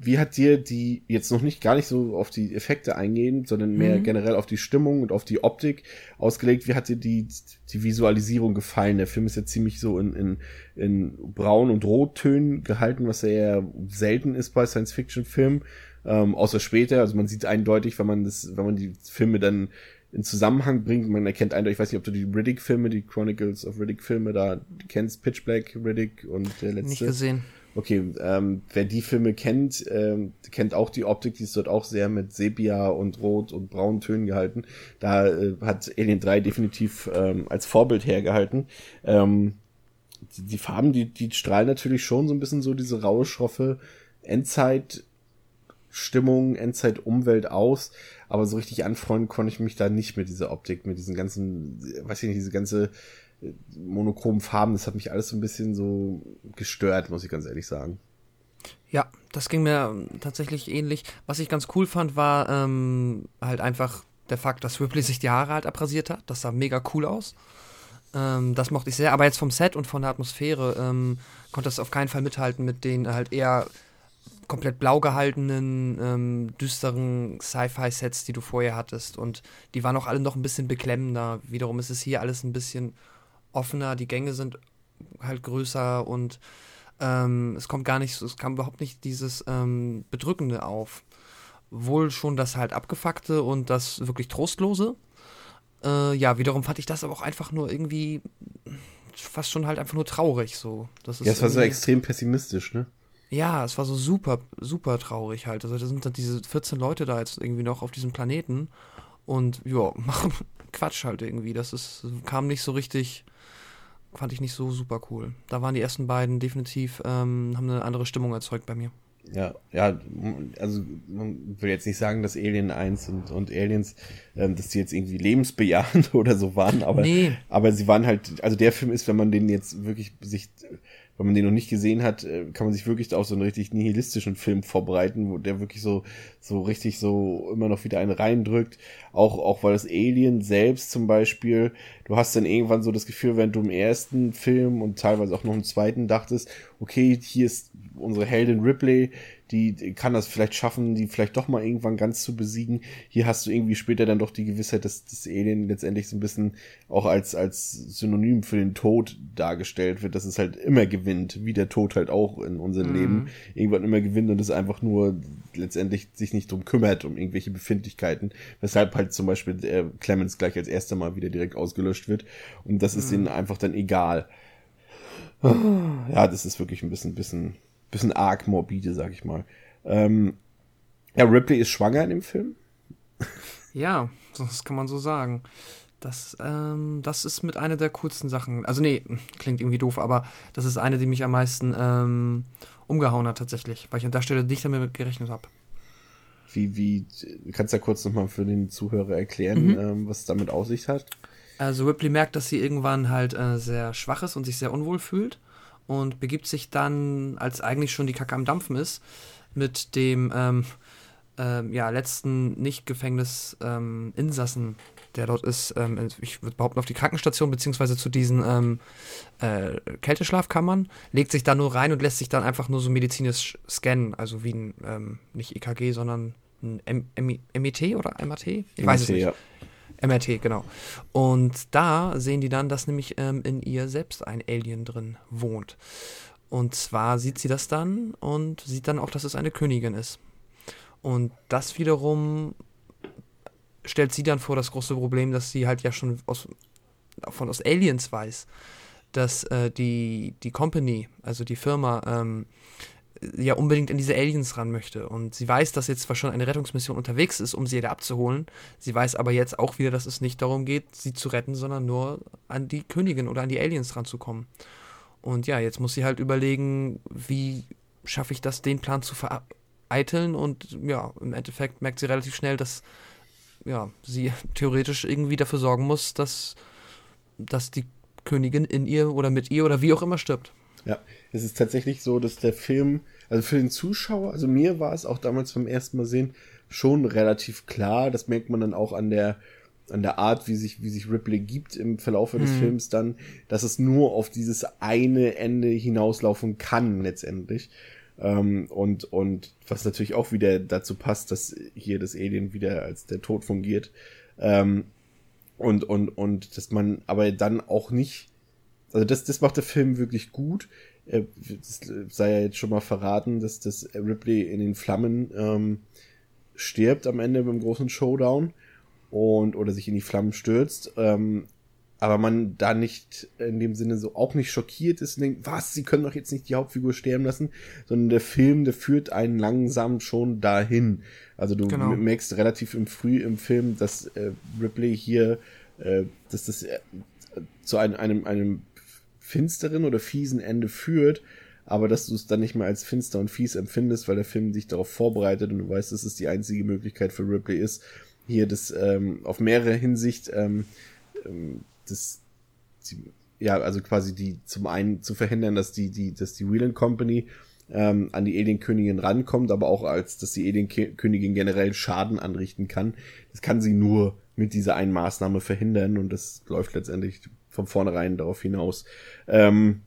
wie hat dir die jetzt noch nicht gar nicht so auf die Effekte eingehen, sondern mehr mhm. generell auf die Stimmung und auf die Optik ausgelegt? Wie hat dir die, die Visualisierung gefallen? Der Film ist ja ziemlich so in, in, in Braun- und Rottönen gehalten, was sehr selten ist bei Science-Fiction-Filmen, ähm, außer später. Also man sieht eindeutig, wenn man das, wenn man die Filme dann in Zusammenhang bringt, man erkennt eindeutig, ich weiß nicht, ob du die Riddick-Filme, die Chronicles of Riddick-Filme da kennst, Pitch Black, Riddick und der letzte. Nicht gesehen. Okay, ähm, wer die Filme kennt, ähm, kennt auch die Optik, die ist dort auch sehr mit Sepia und Rot und braunen Tönen gehalten. Da äh, hat Alien 3 definitiv ähm, als Vorbild hergehalten. Ähm, die, die Farben, die, die strahlen natürlich schon so ein bisschen so diese raue, schroffe Endzeit Stimmung, Endzeit-Umwelt aus, aber so richtig anfreunden konnte ich mich da nicht mit dieser Optik, mit diesen ganzen, weiß ich nicht, diese ganze monochromen Farben, das hat mich alles so ein bisschen so gestört, muss ich ganz ehrlich sagen. Ja, das ging mir tatsächlich ähnlich. Was ich ganz cool fand, war ähm, halt einfach der Fakt, dass Ripley sich die Haare halt abrasiert hat. Das sah mega cool aus. Ähm, das mochte ich sehr. Aber jetzt vom Set und von der Atmosphäre ähm, konnte das auf keinen Fall mithalten mit den halt eher komplett blau gehaltenen, ähm, düsteren Sci-Fi-Sets, die du vorher hattest. Und die waren auch alle noch ein bisschen beklemmender. Wiederum ist es hier alles ein bisschen offener, die Gänge sind halt größer und ähm, es kommt gar nicht, es kam überhaupt nicht dieses ähm, Bedrückende auf. Wohl schon das halt abgefuckte und das wirklich trostlose. Äh, ja, wiederum fand ich das aber auch einfach nur irgendwie fast schon halt einfach nur traurig so. Das ist ja, es war so extrem pessimistisch, ne? Ja, es war so super, super traurig halt. Also da sind dann diese 14 Leute da jetzt irgendwie noch auf diesem Planeten und ja, machen Quatsch halt irgendwie. Das ist, kam nicht so richtig fand ich nicht so super cool. Da waren die ersten beiden definitiv, ähm, haben eine andere Stimmung erzeugt bei mir. Ja, ja, also man will jetzt nicht sagen, dass Alien 1 und, und Aliens, ähm, dass die jetzt irgendwie lebensbejahend oder so waren, aber, nee. aber sie waren halt, also der Film ist, wenn man den jetzt wirklich sich wenn man den noch nicht gesehen hat, äh, kann man sich wirklich auf so einen richtig nihilistischen Film vorbereiten, wo der wirklich so, so richtig so immer noch wieder einen reindrückt. Auch, auch weil das Alien selbst zum Beispiel, du hast dann irgendwann so das Gefühl, wenn du im ersten Film und teilweise auch noch im zweiten dachtest, okay, hier ist unsere Heldin Ripley, die kann das vielleicht schaffen, die vielleicht doch mal irgendwann ganz zu besiegen. Hier hast du irgendwie später dann doch die Gewissheit, dass das Alien letztendlich so ein bisschen auch als, als Synonym für den Tod dargestellt wird, dass es halt immer gewinnt, wie der Tod halt auch in unserem mhm. Leben irgendwann immer gewinnt und es einfach nur letztendlich sich nicht drum kümmert, um irgendwelche Befindlichkeiten, weshalb halt zum Beispiel der Clemens gleich als erster Mal wieder direkt ausgelöscht wird und das ist mhm. ihnen einfach dann egal. Ja, das ist wirklich ein bisschen, bisschen bisschen arg morbide, sag ich mal. Ähm, ja, Ripley ist schwanger in dem Film. Ja, das kann man so sagen. Das, ähm, das ist mit einer der coolsten Sachen. Also nee, klingt irgendwie doof, aber das ist eine, die mich am meisten ähm, umgehauen hat tatsächlich, weil ich an der Stelle nicht damit gerechnet habe. Wie, wie, kannst du ja kurz nochmal für den Zuhörer erklären, mhm. ähm, was es damit Aussicht hat? Also Ripley merkt, dass sie irgendwann halt äh, sehr schwach ist und sich sehr unwohl fühlt und begibt sich dann, als eigentlich schon die Kacke am Dampfen ist, mit dem ähm, ähm, ja, letzten Nicht-Gefängnis-Insassen, ähm, der dort ist, ähm, ich würde behaupten, auf die Krankenstation, beziehungsweise zu diesen ähm, äh, Kälteschlafkammern, legt sich da nur rein und lässt sich dann einfach nur so medizinisch scannen, also wie ein, ähm, nicht EKG, sondern ein M M MIT oder MAT? Ich weiß es nicht. Ja. MRT, genau. Und da sehen die dann, dass nämlich ähm, in ihr selbst ein Alien drin wohnt. Und zwar sieht sie das dann und sieht dann auch, dass es eine Königin ist. Und das wiederum stellt sie dann vor das große Problem, dass sie halt ja schon aus, von aus Aliens weiß, dass äh, die, die Company, also die Firma, ähm, ja unbedingt in diese Aliens ran möchte. Und sie weiß, dass jetzt zwar schon eine Rettungsmission unterwegs ist, um sie wieder abzuholen. Sie weiß aber jetzt auch wieder, dass es nicht darum geht, sie zu retten, sondern nur an die Königin oder an die Aliens ranzukommen. Und ja, jetzt muss sie halt überlegen, wie schaffe ich das, den Plan zu vereiteln. Und ja, im Endeffekt merkt sie relativ schnell, dass ja, sie theoretisch irgendwie dafür sorgen muss, dass, dass die Königin in ihr oder mit ihr oder wie auch immer stirbt. Ja, es ist tatsächlich so, dass der Film, also für den Zuschauer, also mir war es auch damals beim ersten Mal sehen, schon relativ klar. Das merkt man dann auch an der, an der Art, wie sich, wie sich Ripley gibt im Verlauf des mhm. Films dann, dass es nur auf dieses eine Ende hinauslaufen kann, letztendlich. Ähm, und, und was natürlich auch wieder dazu passt, dass hier das Alien wieder als der Tod fungiert. Ähm, und, und, und dass man aber dann auch nicht also das, das macht der Film wirklich gut. Es sei ja jetzt schon mal verraten, dass das Ripley in den Flammen ähm, stirbt am Ende beim großen Showdown und oder sich in die Flammen stürzt. Ähm, aber man da nicht in dem Sinne so auch nicht schockiert ist und denkt, was, sie können doch jetzt nicht die Hauptfigur sterben lassen, sondern der Film, der führt einen langsam schon dahin. Also du genau. merkst relativ im Früh im Film, dass äh, Ripley hier, äh, dass das äh, zu einem, einem, einem finsteren oder fiesen Ende führt, aber dass du es dann nicht mehr als finster und fies empfindest, weil der Film dich darauf vorbereitet und du weißt, dass es die einzige Möglichkeit für Ripley ist, hier das ähm, auf mehrere Hinsicht ähm, ähm, das ja also quasi die zum einen zu verhindern, dass die die dass die Whelan Company ähm, an die Alien-Königin rankommt, aber auch als dass die Alien-Königin generell Schaden anrichten kann. Das kann sie nur mit dieser einen Maßnahme verhindern und das läuft letztendlich von vornherein darauf hinaus. Ähm,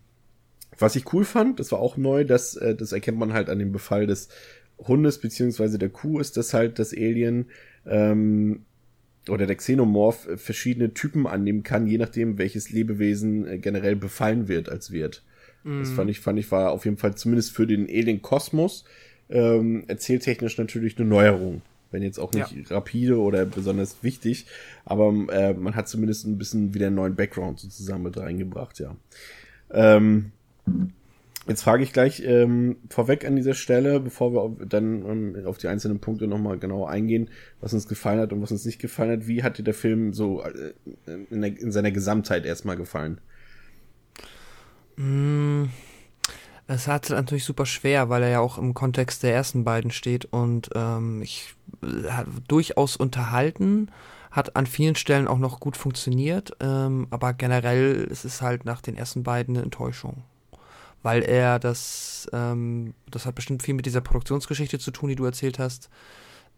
was ich cool fand, das war auch neu, dass äh, das erkennt man halt an dem Befall des Hundes beziehungsweise der Kuh, ist dass halt das Alien ähm, oder der Xenomorph verschiedene Typen annehmen kann, je nachdem, welches Lebewesen äh, generell befallen wird als Wirt. Mm. Das fand ich, fand ich, war auf jeden Fall zumindest für den Alien-Kosmos ähm, erzähltechnisch natürlich eine Neuerung. Wenn jetzt auch nicht ja. rapide oder besonders wichtig, aber äh, man hat zumindest ein bisschen wieder einen neuen Background sozusagen mit reingebracht, ja. Ähm, jetzt frage ich gleich ähm, vorweg an dieser Stelle, bevor wir auf, dann ähm, auf die einzelnen Punkte nochmal genau eingehen, was uns gefallen hat und was uns nicht gefallen hat. Wie hat dir der Film so äh, in, der, in seiner Gesamtheit erstmal gefallen? Mm, Es hat natürlich super schwer, weil er ja auch im Kontext der ersten beiden steht und ähm, ich durchaus unterhalten, hat an vielen Stellen auch noch gut funktioniert, ähm, aber generell ist es halt nach den ersten beiden eine Enttäuschung. Weil er das, ähm, das hat bestimmt viel mit dieser Produktionsgeschichte zu tun, die du erzählt hast,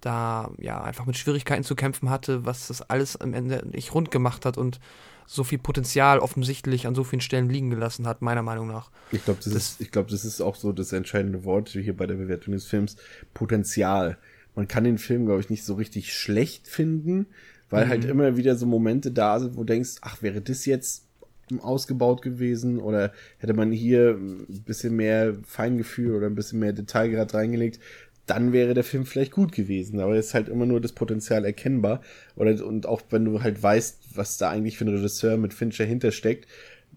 da ja einfach mit Schwierigkeiten zu kämpfen hatte, was das alles am Ende nicht rund gemacht hat und so viel Potenzial offensichtlich an so vielen Stellen liegen gelassen hat, meiner Meinung nach. Ich glaube, das, das, ist, ich glaube, das ist auch so das entscheidende Wort hier bei der Bewertung des Films. Potenzial. Man kann den Film, glaube ich, nicht so richtig schlecht finden, weil halt mhm. halt immer wieder so Momente da sind, wo du denkst, ach, wäre das jetzt ausgebaut gewesen oder hätte man hier ein bisschen mehr Feingefühl oder ein bisschen mehr Detailgrad reingelegt, dann wäre der Film vielleicht gut gewesen. Aber es ist halt immer nur das Potenzial erkennbar. Oder, und auch wenn du halt weißt, was da eigentlich für ein Regisseur mit Fincher hintersteckt,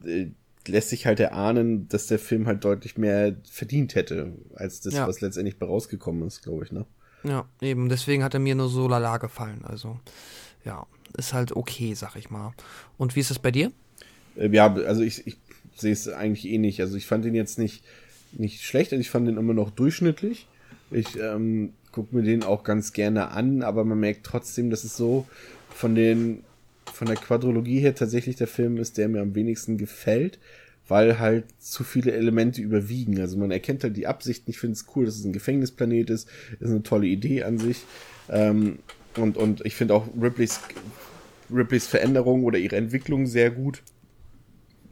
äh, lässt sich halt erahnen, dass der Film halt deutlich mehr verdient hätte, als das, ja. was letztendlich bei rausgekommen ist, glaube ich, ne? Ja, eben. Deswegen hat er mir nur so lala gefallen. Also, ja, ist halt okay, sag ich mal. Und wie ist es bei dir? Äh, ja, also ich, ich sehe es eigentlich eh nicht. Also ich fand ihn jetzt nicht, nicht schlecht, also ich fand ihn immer noch durchschnittlich. Ich ähm, gucke mir den auch ganz gerne an, aber man merkt trotzdem, dass es so von den von der Quadrologie her tatsächlich der Film ist, der mir am wenigsten gefällt, weil halt zu viele Elemente überwiegen. Also man erkennt halt die Absichten. Ich finde es cool, dass es ein Gefängnisplanet ist. Ist eine tolle Idee an sich. Ähm, und, und ich finde auch Ripleys, Ripleys Veränderung oder ihre Entwicklung sehr gut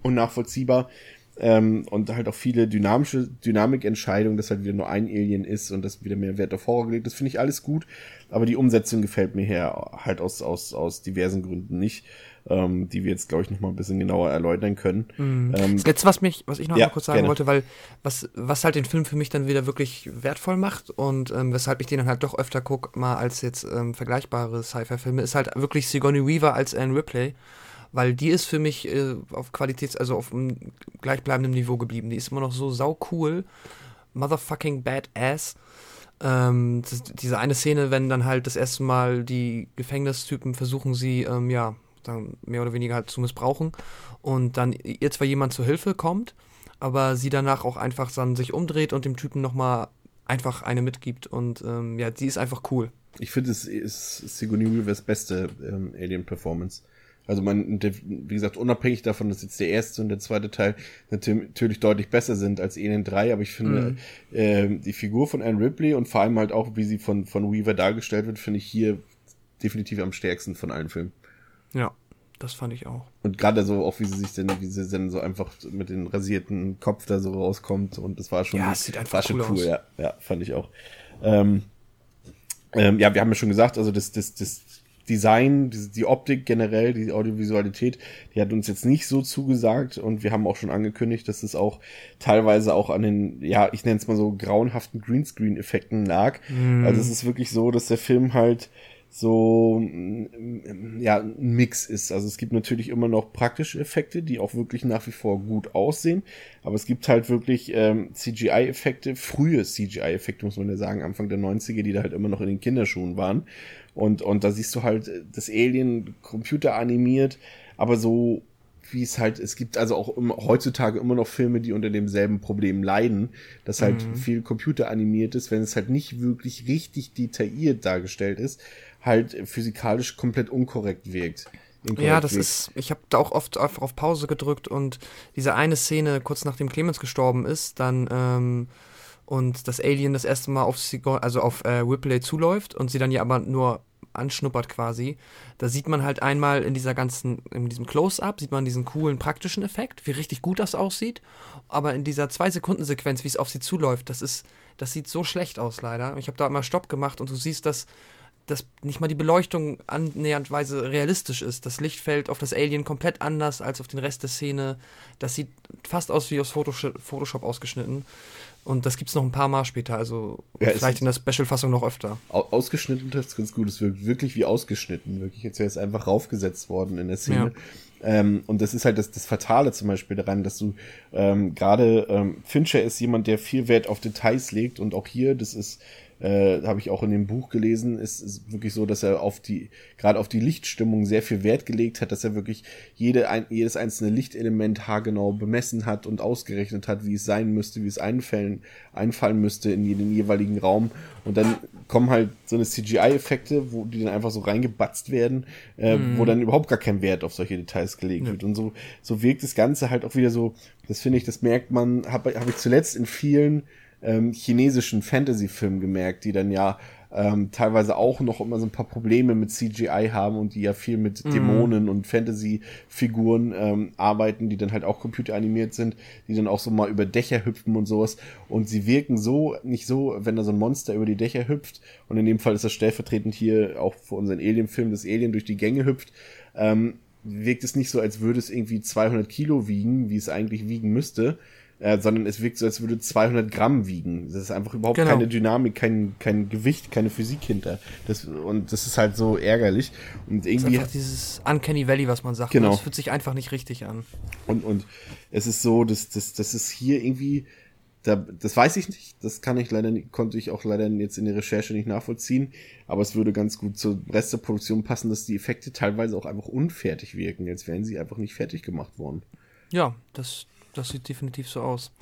und nachvollziehbar. Ähm, und halt auch viele dynamische Dynamikentscheidungen, dass halt wieder nur ein Alien ist und dass wieder mehr Wert auf Horror gelegt. Das finde ich alles gut, aber die Umsetzung gefällt mir her halt aus, aus, aus diversen Gründen nicht. Ähm, die wir jetzt, glaube ich, noch mal ein bisschen genauer erläutern können. Mhm. Ähm, das Letzte, was mich, was ich noch ja, mal kurz sagen gerne. wollte, weil was, was halt den Film für mich dann wieder wirklich wertvoll macht und ähm, weshalb ich den dann halt doch öfter gucke, mal als jetzt ähm, vergleichbare Sci-Fi-Filme, ist halt wirklich Sigourney Weaver als Anne Ripley weil die ist für mich äh, auf Qualitäts-, also auf einem gleichbleibenden Niveau geblieben. Die ist immer noch so sau cool. Motherfucking badass. Ähm, das, diese eine Szene, wenn dann halt das erste Mal die Gefängnistypen versuchen, sie, ähm, ja, dann mehr oder weniger halt zu missbrauchen und dann ihr zwar jemand zur Hilfe kommt, aber sie danach auch einfach dann sich umdreht und dem Typen nochmal einfach eine mitgibt und ähm, ja, die ist einfach cool. Ich finde, es ist Sigourney Weavers beste ähm, Alien-Performance. Also man, wie gesagt, unabhängig davon, dass jetzt der erste und der zweite Teil natürlich deutlich besser sind als Alien 3, aber ich finde, mhm. äh, die Figur von Anne Ripley und vor allem halt auch, wie sie von, von Weaver dargestellt wird, finde ich hier definitiv am stärksten von allen Filmen. Ja, das fand ich auch. Und gerade so, auch wie sie sich denn, wie sie dann so einfach mit dem rasierten Kopf da so rauskommt und das war schon, ja, es sieht einfach cool, cool aus. ja, ja, fand ich auch. Ähm, ähm, ja, wir haben ja schon gesagt, also das, das, das Design, die, die Optik generell, die Audiovisualität, die hat uns jetzt nicht so zugesagt und wir haben auch schon angekündigt, dass es auch teilweise auch an den, ja, ich nenne es mal so grauenhaften Greenscreen-Effekten lag. Mm. Also es ist wirklich so, dass der Film halt so ja ein Mix ist. Also es gibt natürlich immer noch praktische Effekte, die auch wirklich nach wie vor gut aussehen, aber es gibt halt wirklich ähm, CGI-Effekte, frühe CGI-Effekte muss man ja sagen, Anfang der 90er, die da halt immer noch in den Kinderschuhen waren und, und da siehst du halt äh, das Alien Computer animiert, aber so wie es halt, es gibt also auch immer, heutzutage immer noch Filme, die unter demselben Problem leiden, dass halt mhm. viel Computer animiert ist, wenn es halt nicht wirklich richtig detailliert dargestellt ist, halt physikalisch komplett unkorrekt wirkt. Ja, das wirkt. ist, ich habe da auch oft einfach auf Pause gedrückt und diese eine Szene, kurz nachdem Clemens gestorben ist, dann ähm, und das Alien das erste Mal auf Sigour also auf äh, Ripley zuläuft und sie dann ja aber nur anschnuppert quasi. Da sieht man halt einmal in dieser ganzen, in diesem Close-Up, sieht man diesen coolen praktischen Effekt, wie richtig gut das aussieht. Aber in dieser Zwei-Sekunden-Sequenz, wie es auf sie zuläuft, das ist, das sieht so schlecht aus leider. Ich habe da immer Stopp gemacht und du siehst, dass dass nicht mal die Beleuchtung annäherndweise realistisch ist. Das Licht fällt auf das Alien komplett anders als auf den Rest der Szene. Das sieht fast aus wie aus Photoshop ausgeschnitten. Und das gibt es noch ein paar Mal später, also ja, vielleicht in der Special-Fassung noch öfter. Ausgeschnitten das ist ganz gut. Es wirkt wirklich wie ausgeschnitten. Wirklich, jetzt wäre es einfach raufgesetzt worden in der Szene. Ja. Ähm, und das ist halt das, das Fatale zum Beispiel daran, dass du ähm, gerade ähm, Fincher ist jemand, der viel Wert auf Details legt und auch hier, das ist äh, habe ich auch in dem Buch gelesen, ist, ist wirklich so, dass er auf die, gerade auf die Lichtstimmung sehr viel Wert gelegt hat, dass er wirklich jede, ein, jedes einzelne Lichtelement haargenau bemessen hat und ausgerechnet hat, wie es sein müsste, wie es einfallen, einfallen müsste in jeden jeweiligen Raum. Und dann kommen halt so eine CGI-Effekte, wo die dann einfach so reingebatzt werden, äh, mhm. wo dann überhaupt gar kein Wert auf solche Details gelegt ja. wird. Und so, so wirkt das Ganze halt auch wieder so, das finde ich, das merkt man, habe hab ich zuletzt in vielen ähm, chinesischen Fantasy-Filmen gemerkt, die dann ja ähm, teilweise auch noch immer so ein paar Probleme mit CGI haben und die ja viel mit mhm. Dämonen und Fantasy-Figuren ähm, arbeiten, die dann halt auch computeranimiert sind, die dann auch so mal über Dächer hüpfen und sowas. Und sie wirken so, nicht so, wenn da so ein Monster über die Dächer hüpft, und in dem Fall ist das stellvertretend hier auch für unseren Alien-Film, das Alien durch die Gänge hüpft, ähm, wirkt es nicht so, als würde es irgendwie 200 Kilo wiegen, wie es eigentlich wiegen müsste, äh, sondern es wirkt so, als würde 200 Gramm wiegen. Das ist einfach überhaupt genau. keine Dynamik, kein, kein Gewicht, keine Physik hinter. Das, und das ist halt so ärgerlich. Und irgendwie. Das ist dieses Uncanny Valley, was man sagt. Ne? Genau. Das fühlt sich einfach nicht richtig an. Und, und es ist so, dass, dass, dass es hier irgendwie. Da, das weiß ich nicht, das kann ich leider, konnte ich auch leider jetzt in der Recherche nicht nachvollziehen, aber es würde ganz gut zur Rest der Produktion passen, dass die Effekte teilweise auch einfach unfertig wirken, als wären sie einfach nicht fertig gemacht worden. Ja, das, das sieht definitiv so aus.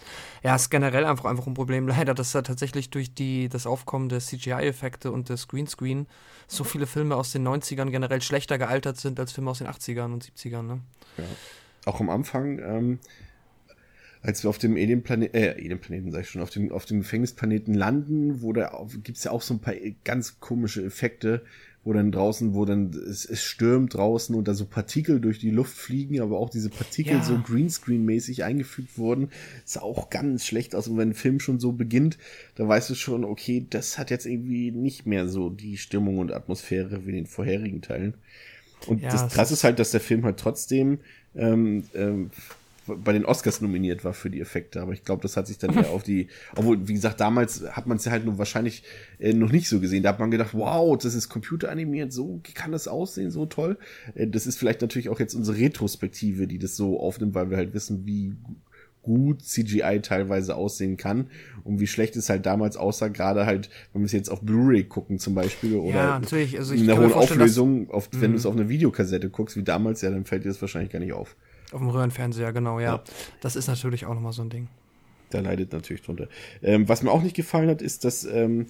Ja, ist generell einfach, einfach ein Problem leider, dass da tatsächlich durch die, das Aufkommen der CGI-Effekte und des Greenscreen so viele Filme aus den 90ern generell schlechter gealtert sind als Filme aus den 80ern und 70ern. Ne? Ja. Auch am Anfang, ähm, als wir auf dem Alien-Planeten, äh, Alien-Planeten sag ich schon, auf dem, auf dem Gefängnisplaneten landen, wo da gibt es ja auch so ein paar ganz komische Effekte, wo dann draußen, wo dann es, es stürmt draußen und da so Partikel durch die Luft fliegen, aber auch diese Partikel ja. so Greenscreen-mäßig eingefügt wurden, ist auch ganz schlecht aus. Und wenn ein Film schon so beginnt, da weißt du schon, okay, das hat jetzt irgendwie nicht mehr so die Stimmung und Atmosphäre wie in den vorherigen Teilen. Und ja, das krasse ist halt, dass der Film halt trotzdem ähm, ähm, bei den Oscars nominiert war für die Effekte, aber ich glaube, das hat sich dann eher auf die, obwohl, wie gesagt, damals hat man es ja halt nur wahrscheinlich äh, noch nicht so gesehen. Da hat man gedacht, wow, das ist computeranimiert, so kann das aussehen, so toll. Äh, das ist vielleicht natürlich auch jetzt unsere Retrospektive, die das so aufnimmt, weil wir halt wissen, wie gut CGI teilweise aussehen kann und wie schlecht es halt damals aussah, gerade halt, wenn wir es jetzt auf Blu-ray gucken zum Beispiel oder ja, natürlich. Also ich in der hohen Auflösung, oft, wenn du es mhm. auf eine Videokassette guckst, wie damals, ja, dann fällt dir das wahrscheinlich gar nicht auf. Auf dem Röhrenfernseher, genau, ja. ja. Das ist natürlich auch nochmal so ein Ding. Da leidet natürlich drunter. Ähm, was mir auch nicht gefallen hat, ist, dass, ähm,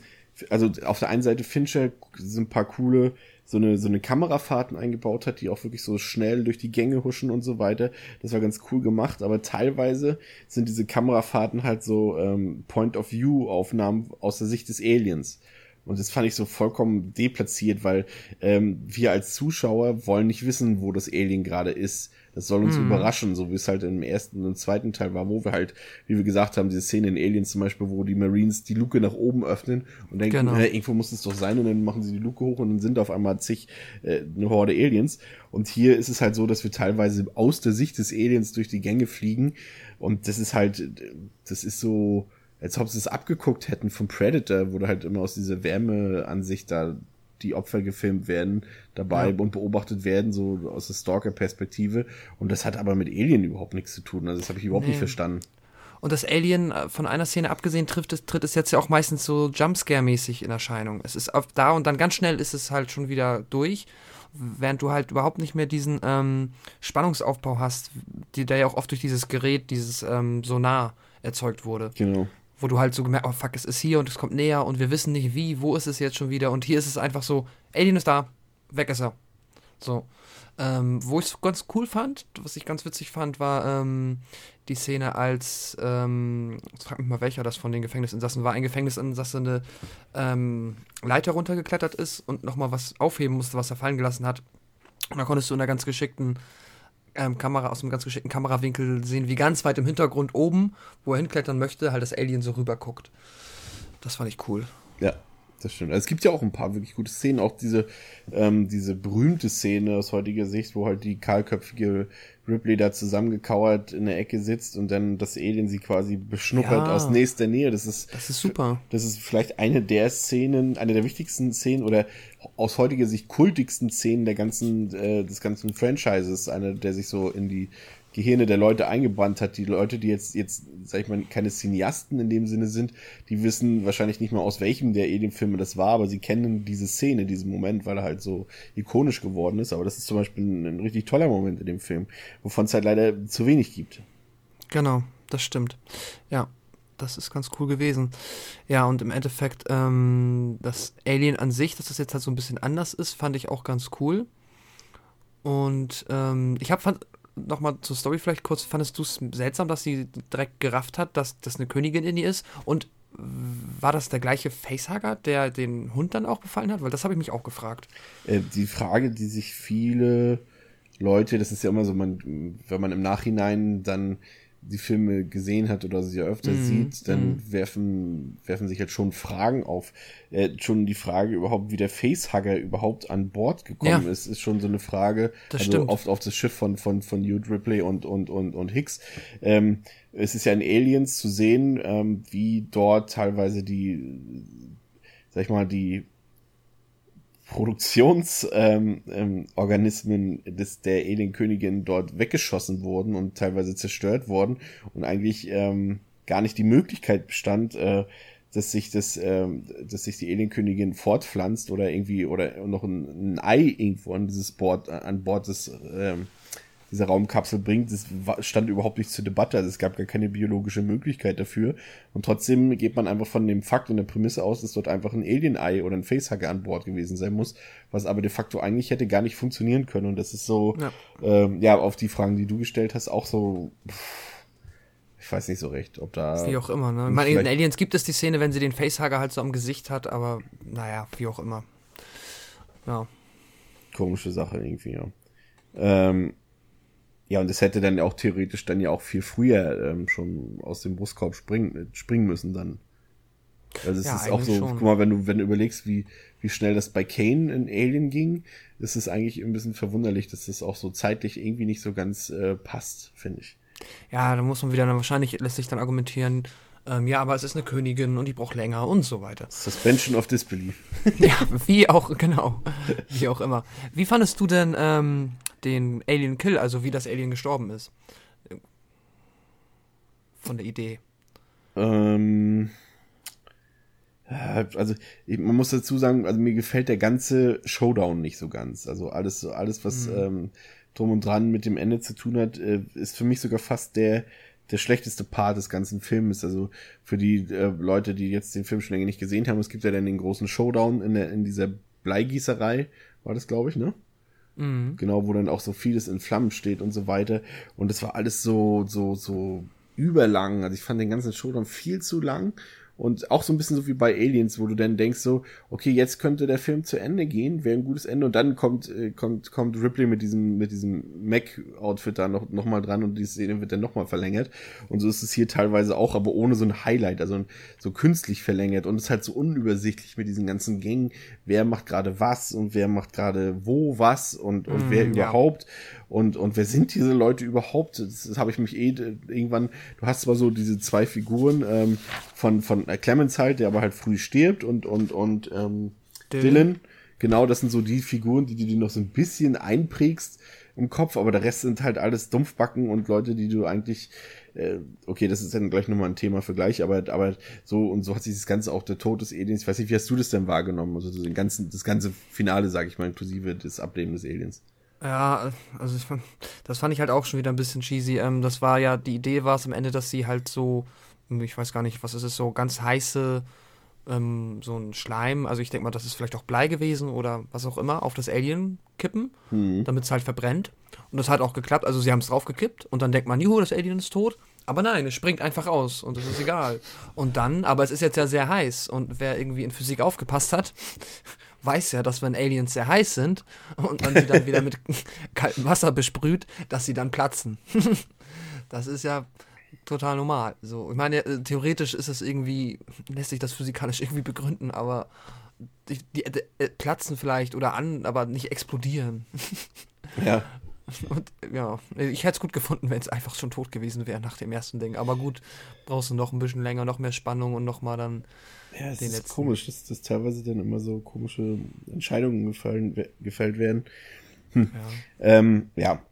also auf der einen Seite Fincher sind ein paar coole, so eine, so eine Kamerafahrten eingebaut hat, die auch wirklich so schnell durch die Gänge huschen und so weiter. Das war ganz cool gemacht, aber teilweise sind diese Kamerafahrten halt so ähm, Point-of-View-Aufnahmen aus der Sicht des Aliens. Und das fand ich so vollkommen deplatziert, weil ähm, wir als Zuschauer wollen nicht wissen, wo das Alien gerade ist. Das soll uns hm. überraschen, so wie es halt im ersten und zweiten Teil war, wo wir halt, wie wir gesagt haben, diese Szene in Aliens zum Beispiel, wo die Marines die Luke nach oben öffnen und denken, genau. irgendwo muss es doch sein und dann machen sie die Luke hoch und dann sind auf einmal zig äh, eine Horde Aliens. Und hier ist es halt so, dass wir teilweise aus der Sicht des Aliens durch die Gänge fliegen und das ist halt, das ist so, als ob sie es abgeguckt hätten vom Predator, wo du halt immer aus dieser Wärmeansicht da die Opfer gefilmt werden dabei ja. und beobachtet werden, so aus der Stalker-Perspektive. Und das hat aber mit Alien überhaupt nichts zu tun. Also das habe ich überhaupt nee. nicht verstanden. Und das Alien, äh, von einer Szene abgesehen, trifft es, tritt es jetzt ja auch meistens so Jumpscare-mäßig in Erscheinung. Es ist auf da und dann ganz schnell ist es halt schon wieder durch, während du halt überhaupt nicht mehr diesen ähm, Spannungsaufbau hast, die, der ja auch oft durch dieses Gerät, dieses ähm, Sonar erzeugt wurde. Genau wo du halt so gemerkt, oh fuck, es ist hier und es kommt näher und wir wissen nicht wie, wo ist es jetzt schon wieder und hier ist es einfach so, Alien ist da, weg ist er. So. Ähm, wo ich es ganz cool fand, was ich ganz witzig fand, war ähm, die Szene, als, ähm, frag mich mal, welcher das von den Gefängnisinsassen war, ein Gefängnisinsasse eine ähm, Leiter runtergeklettert ist und nochmal was aufheben musste, was er fallen gelassen hat. Und da konntest du in einer ganz geschickten ähm, Kamera, aus einem ganz geschickten Kamerawinkel sehen, wie ganz weit im Hintergrund oben, wo er hinklettern möchte, halt das Alien so rüber guckt. Das fand ich cool. Ja, das stimmt. Also es gibt ja auch ein paar wirklich gute Szenen, auch diese, ähm, diese berühmte Szene aus heutiger Sicht, wo halt die kahlköpfige Ripley da zusammengekauert in der Ecke sitzt und dann das Alien sie quasi beschnuppert ja, aus nächster Nähe. Das ist, das ist super. Das ist vielleicht eine der Szenen, eine der wichtigsten Szenen oder aus heutiger Sicht kultigsten Szenen der ganzen, äh, des ganzen Franchises, eine der sich so in die Gehirne der Leute eingebrannt hat. Die Leute, die jetzt, jetzt, sag ich mal, keine Cineasten in dem Sinne sind, die wissen wahrscheinlich nicht mehr aus welchem der Alien-Filme das war, aber sie kennen diese Szene, diesen Moment, weil er halt so ikonisch geworden ist. Aber das ist zum Beispiel ein, ein richtig toller Moment in dem Film, wovon es halt leider zu wenig gibt. Genau, das stimmt. Ja, das ist ganz cool gewesen. Ja, und im Endeffekt, ähm, das Alien an sich, dass das jetzt halt so ein bisschen anders ist, fand ich auch ganz cool. Und ähm, ich habe fand nochmal zur Story vielleicht kurz, fandest du es seltsam, dass sie direkt gerafft hat, dass das eine Königin in ihr ist? Und war das der gleiche Facehugger, der den Hund dann auch befallen hat? Weil das habe ich mich auch gefragt. Äh, die Frage, die sich viele Leute, das ist ja immer so, man, wenn man im Nachhinein dann die Filme gesehen hat oder sie öfter mhm. sieht, dann mhm. werfen, werfen sich halt schon Fragen auf. Äh, schon die Frage überhaupt, wie der Facehugger überhaupt an Bord gekommen ja. ist, ist schon so eine Frage. Das also stimmt. Auf, auf das Schiff von, von, von Hugh Ripley und, und, und, und Hicks. Ähm, es ist ja in Aliens zu sehen, ähm, wie dort teilweise die, sag ich mal, die Produktionsorganismen ähm, ähm, des der Alienkönigin dort weggeschossen wurden und teilweise zerstört worden und eigentlich ähm, gar nicht die Möglichkeit bestand, äh, dass sich das, ähm, dass sich die Alienkönigin fortpflanzt oder irgendwie oder noch ein, ein Ei irgendwo an dieses Bord an Bord des ähm, diese Raumkapsel bringt, das stand überhaupt nicht zur Debatte. Also es gab gar keine biologische Möglichkeit dafür. Und trotzdem geht man einfach von dem Fakt und der Prämisse aus, dass dort einfach ein Alien-Ei oder ein Facehugger an Bord gewesen sein muss, was aber de facto eigentlich hätte gar nicht funktionieren können. Und das ist so, ja, ähm, ja auf die Fragen, die du gestellt hast, auch so. Pff, ich weiß nicht so recht, ob da. Wie auch immer, ne? Ich meine, in Aliens gibt es die Szene, wenn sie den Facehugger halt so am Gesicht hat, aber naja, wie auch immer. Ja. Komische Sache irgendwie, ja. Ähm, ja, und es hätte dann auch theoretisch dann ja auch viel früher ähm, schon aus dem Brustkorb springen, springen müssen dann. Also es ja, ist auch so, schon. guck mal, wenn du, wenn du überlegst, wie, wie schnell das bei Kane in Alien ging, ist es eigentlich ein bisschen verwunderlich, dass das auch so zeitlich irgendwie nicht so ganz äh, passt, finde ich. Ja, da muss man wieder, dann wahrscheinlich lässt sich dann argumentieren, ähm, ja, aber es ist eine Königin und die braucht länger und so weiter. Suspension of Disbelief. ja, wie auch, genau. Wie auch immer. Wie fandest du denn ähm, den Alien Kill, also wie das Alien gestorben ist. Von der Idee. Ähm. Also, man muss dazu sagen, also mir gefällt der ganze Showdown nicht so ganz. Also alles, alles, was mhm. ähm, drum und dran mit dem Ende zu tun hat, äh, ist für mich sogar fast der, der schlechteste Part des ganzen Films. Also für die äh, Leute, die jetzt den Film schon länger nicht gesehen haben, es gibt ja dann den großen Showdown in, der, in dieser Bleigießerei, war das, glaube ich, ne? Mhm. Genau, wo dann auch so vieles in Flammen steht und so weiter. Und es war alles so, so, so überlang. Also ich fand den ganzen Showdown viel zu lang und auch so ein bisschen so wie bei Aliens, wo du dann denkst so, okay, jetzt könnte der Film zu Ende gehen, wäre ein gutes Ende. Und dann kommt äh, kommt kommt Ripley mit diesem mit diesem Mac Outfit da noch noch mal dran und die Szene wird dann noch mal verlängert. Und so ist es hier teilweise auch, aber ohne so ein Highlight, also so künstlich verlängert. Und es ist halt so unübersichtlich mit diesen ganzen Gängen, wer macht gerade was und wer macht gerade wo was und und mm, wer überhaupt und, und wer sind diese Leute überhaupt? Das, das habe ich mich eh irgendwann, du hast zwar so diese zwei Figuren ähm, von, von Clemens halt, der aber halt früh stirbt und, und, und ähm, Dylan. Dylan. Genau, das sind so die Figuren, die du dir noch so ein bisschen einprägst im Kopf, aber der Rest sind halt alles Dumpfbacken und Leute, die du eigentlich, äh, okay, das ist dann gleich nochmal ein Thema für gleich, aber, aber so und so hat sich das Ganze auch der Tod des Aliens, ich weiß nicht, wie hast du das denn wahrgenommen? Also den ganzen, das ganze Finale, sag ich mal, inklusive des Ableben des Aliens. Ja, also ich fand, das fand ich halt auch schon wieder ein bisschen cheesy. Ähm, das war ja, die Idee war es am Ende, dass sie halt so, ich weiß gar nicht, was ist es, so ganz heiße, ähm, so ein Schleim, also ich denke mal, das ist vielleicht auch Blei gewesen oder was auch immer, auf das Alien kippen, mhm. damit es halt verbrennt. Und das hat auch geklappt, also sie haben es draufgekippt und dann denkt man, juhu, das Alien ist tot. Aber nein, es springt einfach aus und es ist egal. Und dann, aber es ist jetzt ja sehr heiß und wer irgendwie in Physik aufgepasst hat, weiß ja, dass wenn Aliens sehr heiß sind und man sie dann wieder mit kaltem Wasser besprüht, dass sie dann platzen. das ist ja total normal. So, ich meine, äh, theoretisch ist es irgendwie, lässt sich das physikalisch irgendwie begründen, aber die, die, die äh, platzen vielleicht oder an, aber nicht explodieren. Ja. Und ja, ich hätte es gut gefunden, wenn es einfach schon tot gewesen wäre nach dem ersten Ding. Aber gut, brauchst du noch ein bisschen länger, noch mehr Spannung und noch mal dann ja, es ist letzten. komisch, dass, dass teilweise dann immer so komische Entscheidungen gefallen, gefällt werden. Hm. Ja. Ähm, ja.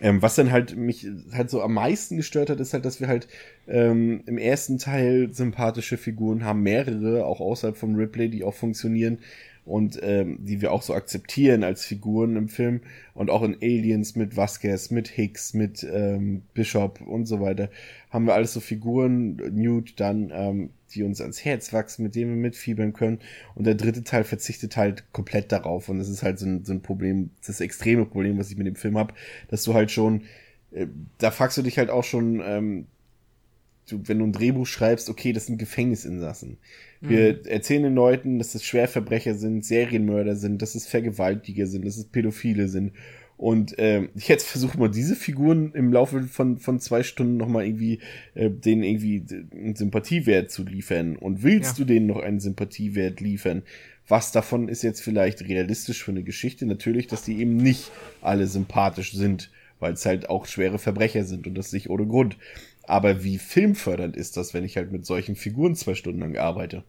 Ähm, was dann halt mich halt so am meisten gestört hat, ist halt, dass wir halt ähm, im ersten Teil sympathische Figuren haben, mehrere, auch außerhalb vom Ripley, die auch funktionieren und ähm, die wir auch so akzeptieren als Figuren im Film. Und auch in Aliens mit Vasquez, mit Hicks, mit ähm, Bishop und so weiter haben wir alles so Figuren, Newt dann, ähm, die uns ans Herz wachsen, mit denen wir mitfiebern können. Und der dritte Teil verzichtet halt komplett darauf. Und das ist halt so ein, so ein Problem, das extreme Problem, was ich mit dem Film habe, dass du halt schon, äh, da fragst du dich halt auch schon, ähm, du, wenn du ein Drehbuch schreibst, okay, das sind Gefängnisinsassen. Wir mhm. erzählen den Leuten, dass es Schwerverbrecher sind, Serienmörder sind, dass es Vergewaltiger sind, dass es Pädophile sind. Und ähm, jetzt versuche mal diese Figuren im Laufe von, von zwei Stunden nochmal irgendwie äh, denen irgendwie einen Sympathiewert zu liefern. Und willst ja. du denen noch einen Sympathiewert liefern? Was davon ist jetzt vielleicht realistisch für eine Geschichte? Natürlich, dass die eben nicht alle sympathisch sind, weil es halt auch schwere Verbrecher sind und das nicht ohne Grund. Aber wie filmfördernd ist das, wenn ich halt mit solchen Figuren zwei Stunden lang arbeite?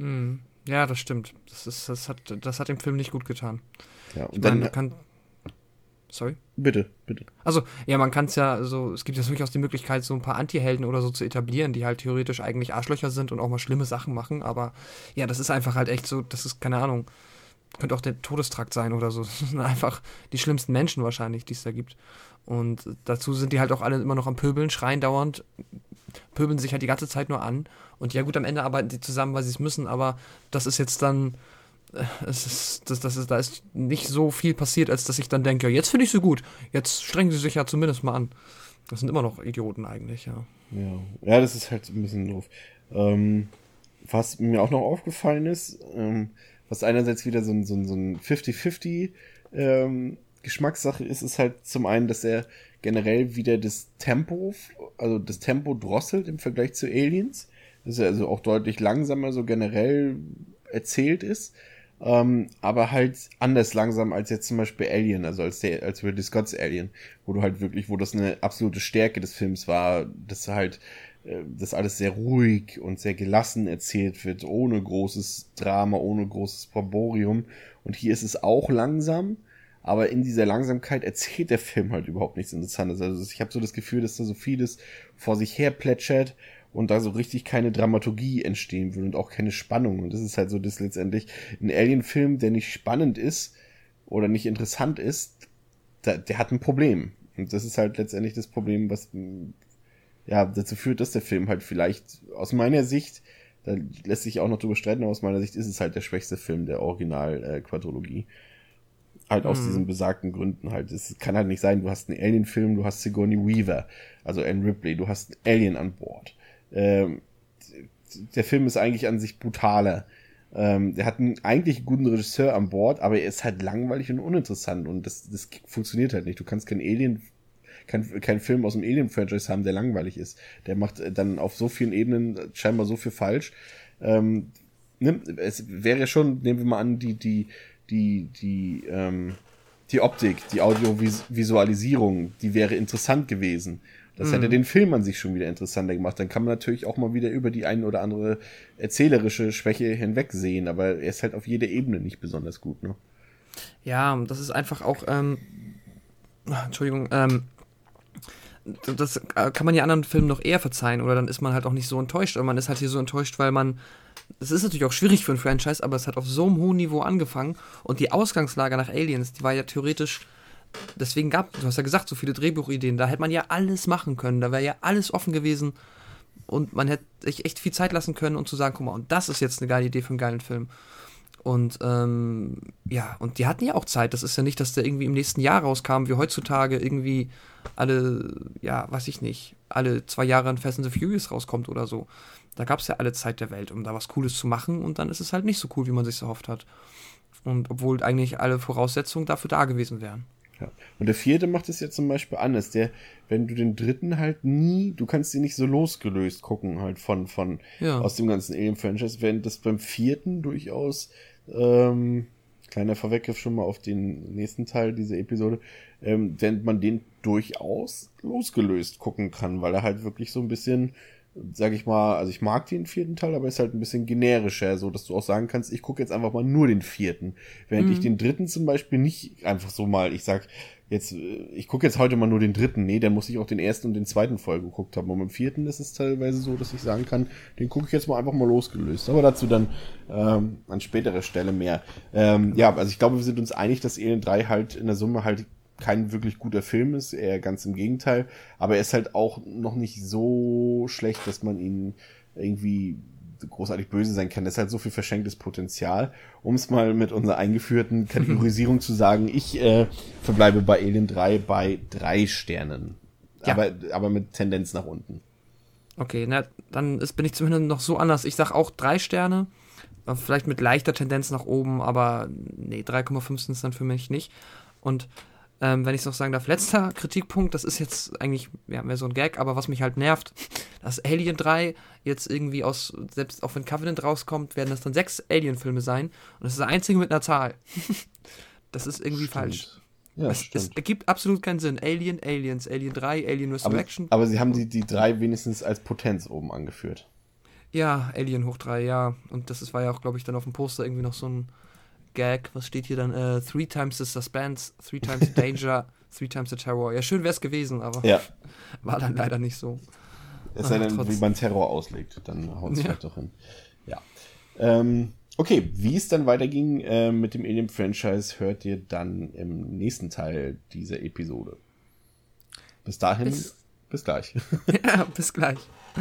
Mhm. Ja, das stimmt. Das, ist, das, hat, das hat dem Film nicht gut getan. Ja, und ich dann. Meine, kann, sorry? Bitte, bitte. Also, ja, man kann es ja so, es gibt ja durchaus die Möglichkeit, so ein paar Anti-Helden oder so zu etablieren, die halt theoretisch eigentlich Arschlöcher sind und auch mal schlimme Sachen machen, aber ja, das ist einfach halt echt so, das ist, keine Ahnung, könnte auch der Todestrakt sein oder so. Das sind einfach die schlimmsten Menschen wahrscheinlich, die es da gibt. Und dazu sind die halt auch alle immer noch am Pöbeln, schreien dauernd, pöbeln sich halt die ganze Zeit nur an. Und ja gut, am Ende arbeiten sie zusammen, weil sie es müssen, aber das ist jetzt dann, äh, es ist, das, das ist, da ist nicht so viel passiert, als dass ich dann denke, jetzt finde ich sie gut, jetzt strengen sie sich ja zumindest mal an. Das sind immer noch Idioten eigentlich, ja. Ja, ja das ist halt ein bisschen doof. Ähm, was mir auch noch aufgefallen ist, ähm, was einerseits wieder so ein, so ein, so ein 50-50 ähm, Geschmackssache ist, ist halt zum einen, dass er generell wieder das Tempo, also das Tempo drosselt im Vergleich zu Aliens. Dass er also auch deutlich langsamer so generell erzählt ist. Ähm, aber halt anders langsam als jetzt zum Beispiel Alien, also als der, als Ridley Scott's Alien, wo du halt wirklich, wo das eine absolute Stärke des Films war, dass halt das alles sehr ruhig und sehr gelassen erzählt wird, ohne großes Drama, ohne großes Proborium. Und hier ist es auch langsam, aber in dieser Langsamkeit erzählt der Film halt überhaupt nichts Interessantes. Also ich habe so das Gefühl, dass da so vieles vor sich her plätschert und da so richtig keine Dramaturgie entstehen will und auch keine Spannung. Und das ist halt so, dass letztendlich ein Alien-Film, der nicht spannend ist oder nicht interessant ist, der, der hat ein Problem. Und das ist halt letztendlich das Problem, was ja dazu führt, dass der Film halt vielleicht aus meiner Sicht, da lässt sich auch noch drüber streiten, aber aus meiner Sicht ist es halt der schwächste Film der Original-Quadrologie. Äh, Halt aus hm. diesen besagten Gründen halt. Es kann halt nicht sein, du hast einen Alien-Film, du hast Sigourney Weaver, also Anne Ripley, du hast einen Alien an Bord. Ähm, der Film ist eigentlich an sich brutaler. Ähm, der hat einen eigentlich guten Regisseur an Bord, aber er ist halt langweilig und uninteressant und das, das funktioniert halt nicht. Du kannst keinen Alien, kein, kein Film aus dem Alien-Franchise haben, der langweilig ist. Der macht dann auf so vielen Ebenen scheinbar so viel falsch. Ähm, ne, es wäre schon, nehmen wir mal an, die, die, die, die, ähm, die Optik, die Audiovisualisierung, die wäre interessant gewesen. Das mhm. hätte den Film an sich schon wieder interessanter gemacht. Dann kann man natürlich auch mal wieder über die ein oder andere erzählerische Schwäche hinwegsehen, aber er ist halt auf jeder Ebene nicht besonders gut, ne? Ja, das ist einfach auch, ähm, Entschuldigung, ähm, das kann man ja anderen Filmen noch eher verzeihen oder dann ist man halt auch nicht so enttäuscht. Aber man ist halt hier so enttäuscht, weil man es ist natürlich auch schwierig für ein Franchise, aber es hat auf so einem hohen Niveau angefangen und die Ausgangslage nach Aliens, die war ja theoretisch, deswegen gab, du hast ja gesagt, so viele Drehbuchideen, da hätte man ja alles machen können, da wäre ja alles offen gewesen und man hätte sich echt viel Zeit lassen können, um zu sagen, guck mal, und das ist jetzt eine geile Idee für einen geilen Film. Und ähm, ja, und die hatten ja auch Zeit. Das ist ja nicht, dass der irgendwie im nächsten Jahr rauskam, wie heutzutage irgendwie alle, ja, weiß ich nicht, alle zwei Jahre ein Fast and the Furious rauskommt oder so. Da gab es ja alle Zeit der Welt, um da was Cooles zu machen und dann ist es halt nicht so cool, wie man sich erhofft hat. Und obwohl eigentlich alle Voraussetzungen dafür da gewesen wären. Ja. Und der vierte macht es ja zum Beispiel anders. Der, wenn du den dritten halt nie, du kannst ihn nicht so losgelöst gucken, halt von, von, ja. aus dem ganzen Alien-Franchise, während das beim vierten durchaus, ähm, kleiner Vorweggriff schon mal auf den nächsten Teil dieser Episode, ähm, während man den durchaus losgelöst gucken kann, weil er halt wirklich so ein bisschen sag ich mal, also ich mag den vierten Teil, aber ist halt ein bisschen generischer, so dass du auch sagen kannst, ich gucke jetzt einfach mal nur den vierten. Während Mhm. ich den dritten zum Beispiel nicht einfach so mal, ich sag, jetzt, ich gucke jetzt heute mal nur den dritten. Nee, dann muss ich auch den ersten und den zweiten voll geguckt haben. Und beim vierten ist es teilweise so, dass ich sagen kann, den gucke ich jetzt mal einfach mal losgelöst. Aber dazu dann ähm, an späterer Stelle mehr. Ähm, ja, also ich glaube, wir sind uns einig, dass Alien 3 halt in der Summe halt kein wirklich guter Film ist, eher ganz im Gegenteil. Aber er ist halt auch noch nicht so schlecht, dass man ihn irgendwie großartig böse sein kann. Das ist halt so viel verschenktes Potenzial. Um es mal mit unserer eingeführten Kategorisierung zu sagen, ich äh, verbleibe bei Alien 3 bei drei Sternen. Ja. Aber, aber mit Tendenz nach unten. Okay, na, dann ist, bin ich zumindest noch so anders. Ich sag auch drei Sterne. äh, Vielleicht mit leichter Tendenz nach oben, aber nee, 3,5 sind es dann für mich nicht. Und ähm, wenn ich es noch sagen darf, letzter Kritikpunkt, das ist jetzt eigentlich ja, mehr so ein Gag, aber was mich halt nervt, dass Alien 3 jetzt irgendwie aus, selbst auch wenn Covenant rauskommt, werden das dann sechs Alien-Filme sein. Und das ist der einzige mit einer Zahl. das ist irgendwie falsch. Ja, es, es stimmt. ergibt absolut keinen Sinn. Alien, Aliens, Alien 3, Alien Aber, Resurrection. aber sie haben die, die drei wenigstens als Potenz oben angeführt. Ja, Alien hoch 3, ja. Und das ist, war ja auch, glaube ich, dann auf dem Poster irgendwie noch so ein Gag. Was steht hier dann? Äh, three times the suspense, three times the danger, three times the terror. Ja, schön wäre es gewesen, aber Ja. war dann leider nicht so. Es sei Ah, denn, wie man Terror auslegt, dann haut es Ja. vielleicht doch hin. Ja. Ähm, okay, wie es dann weiterging äh, mit dem Alien-Franchise, hört ihr dann im nächsten Teil dieser Episode. Bis dahin, Bis- bis gleich. ja, bis gleich.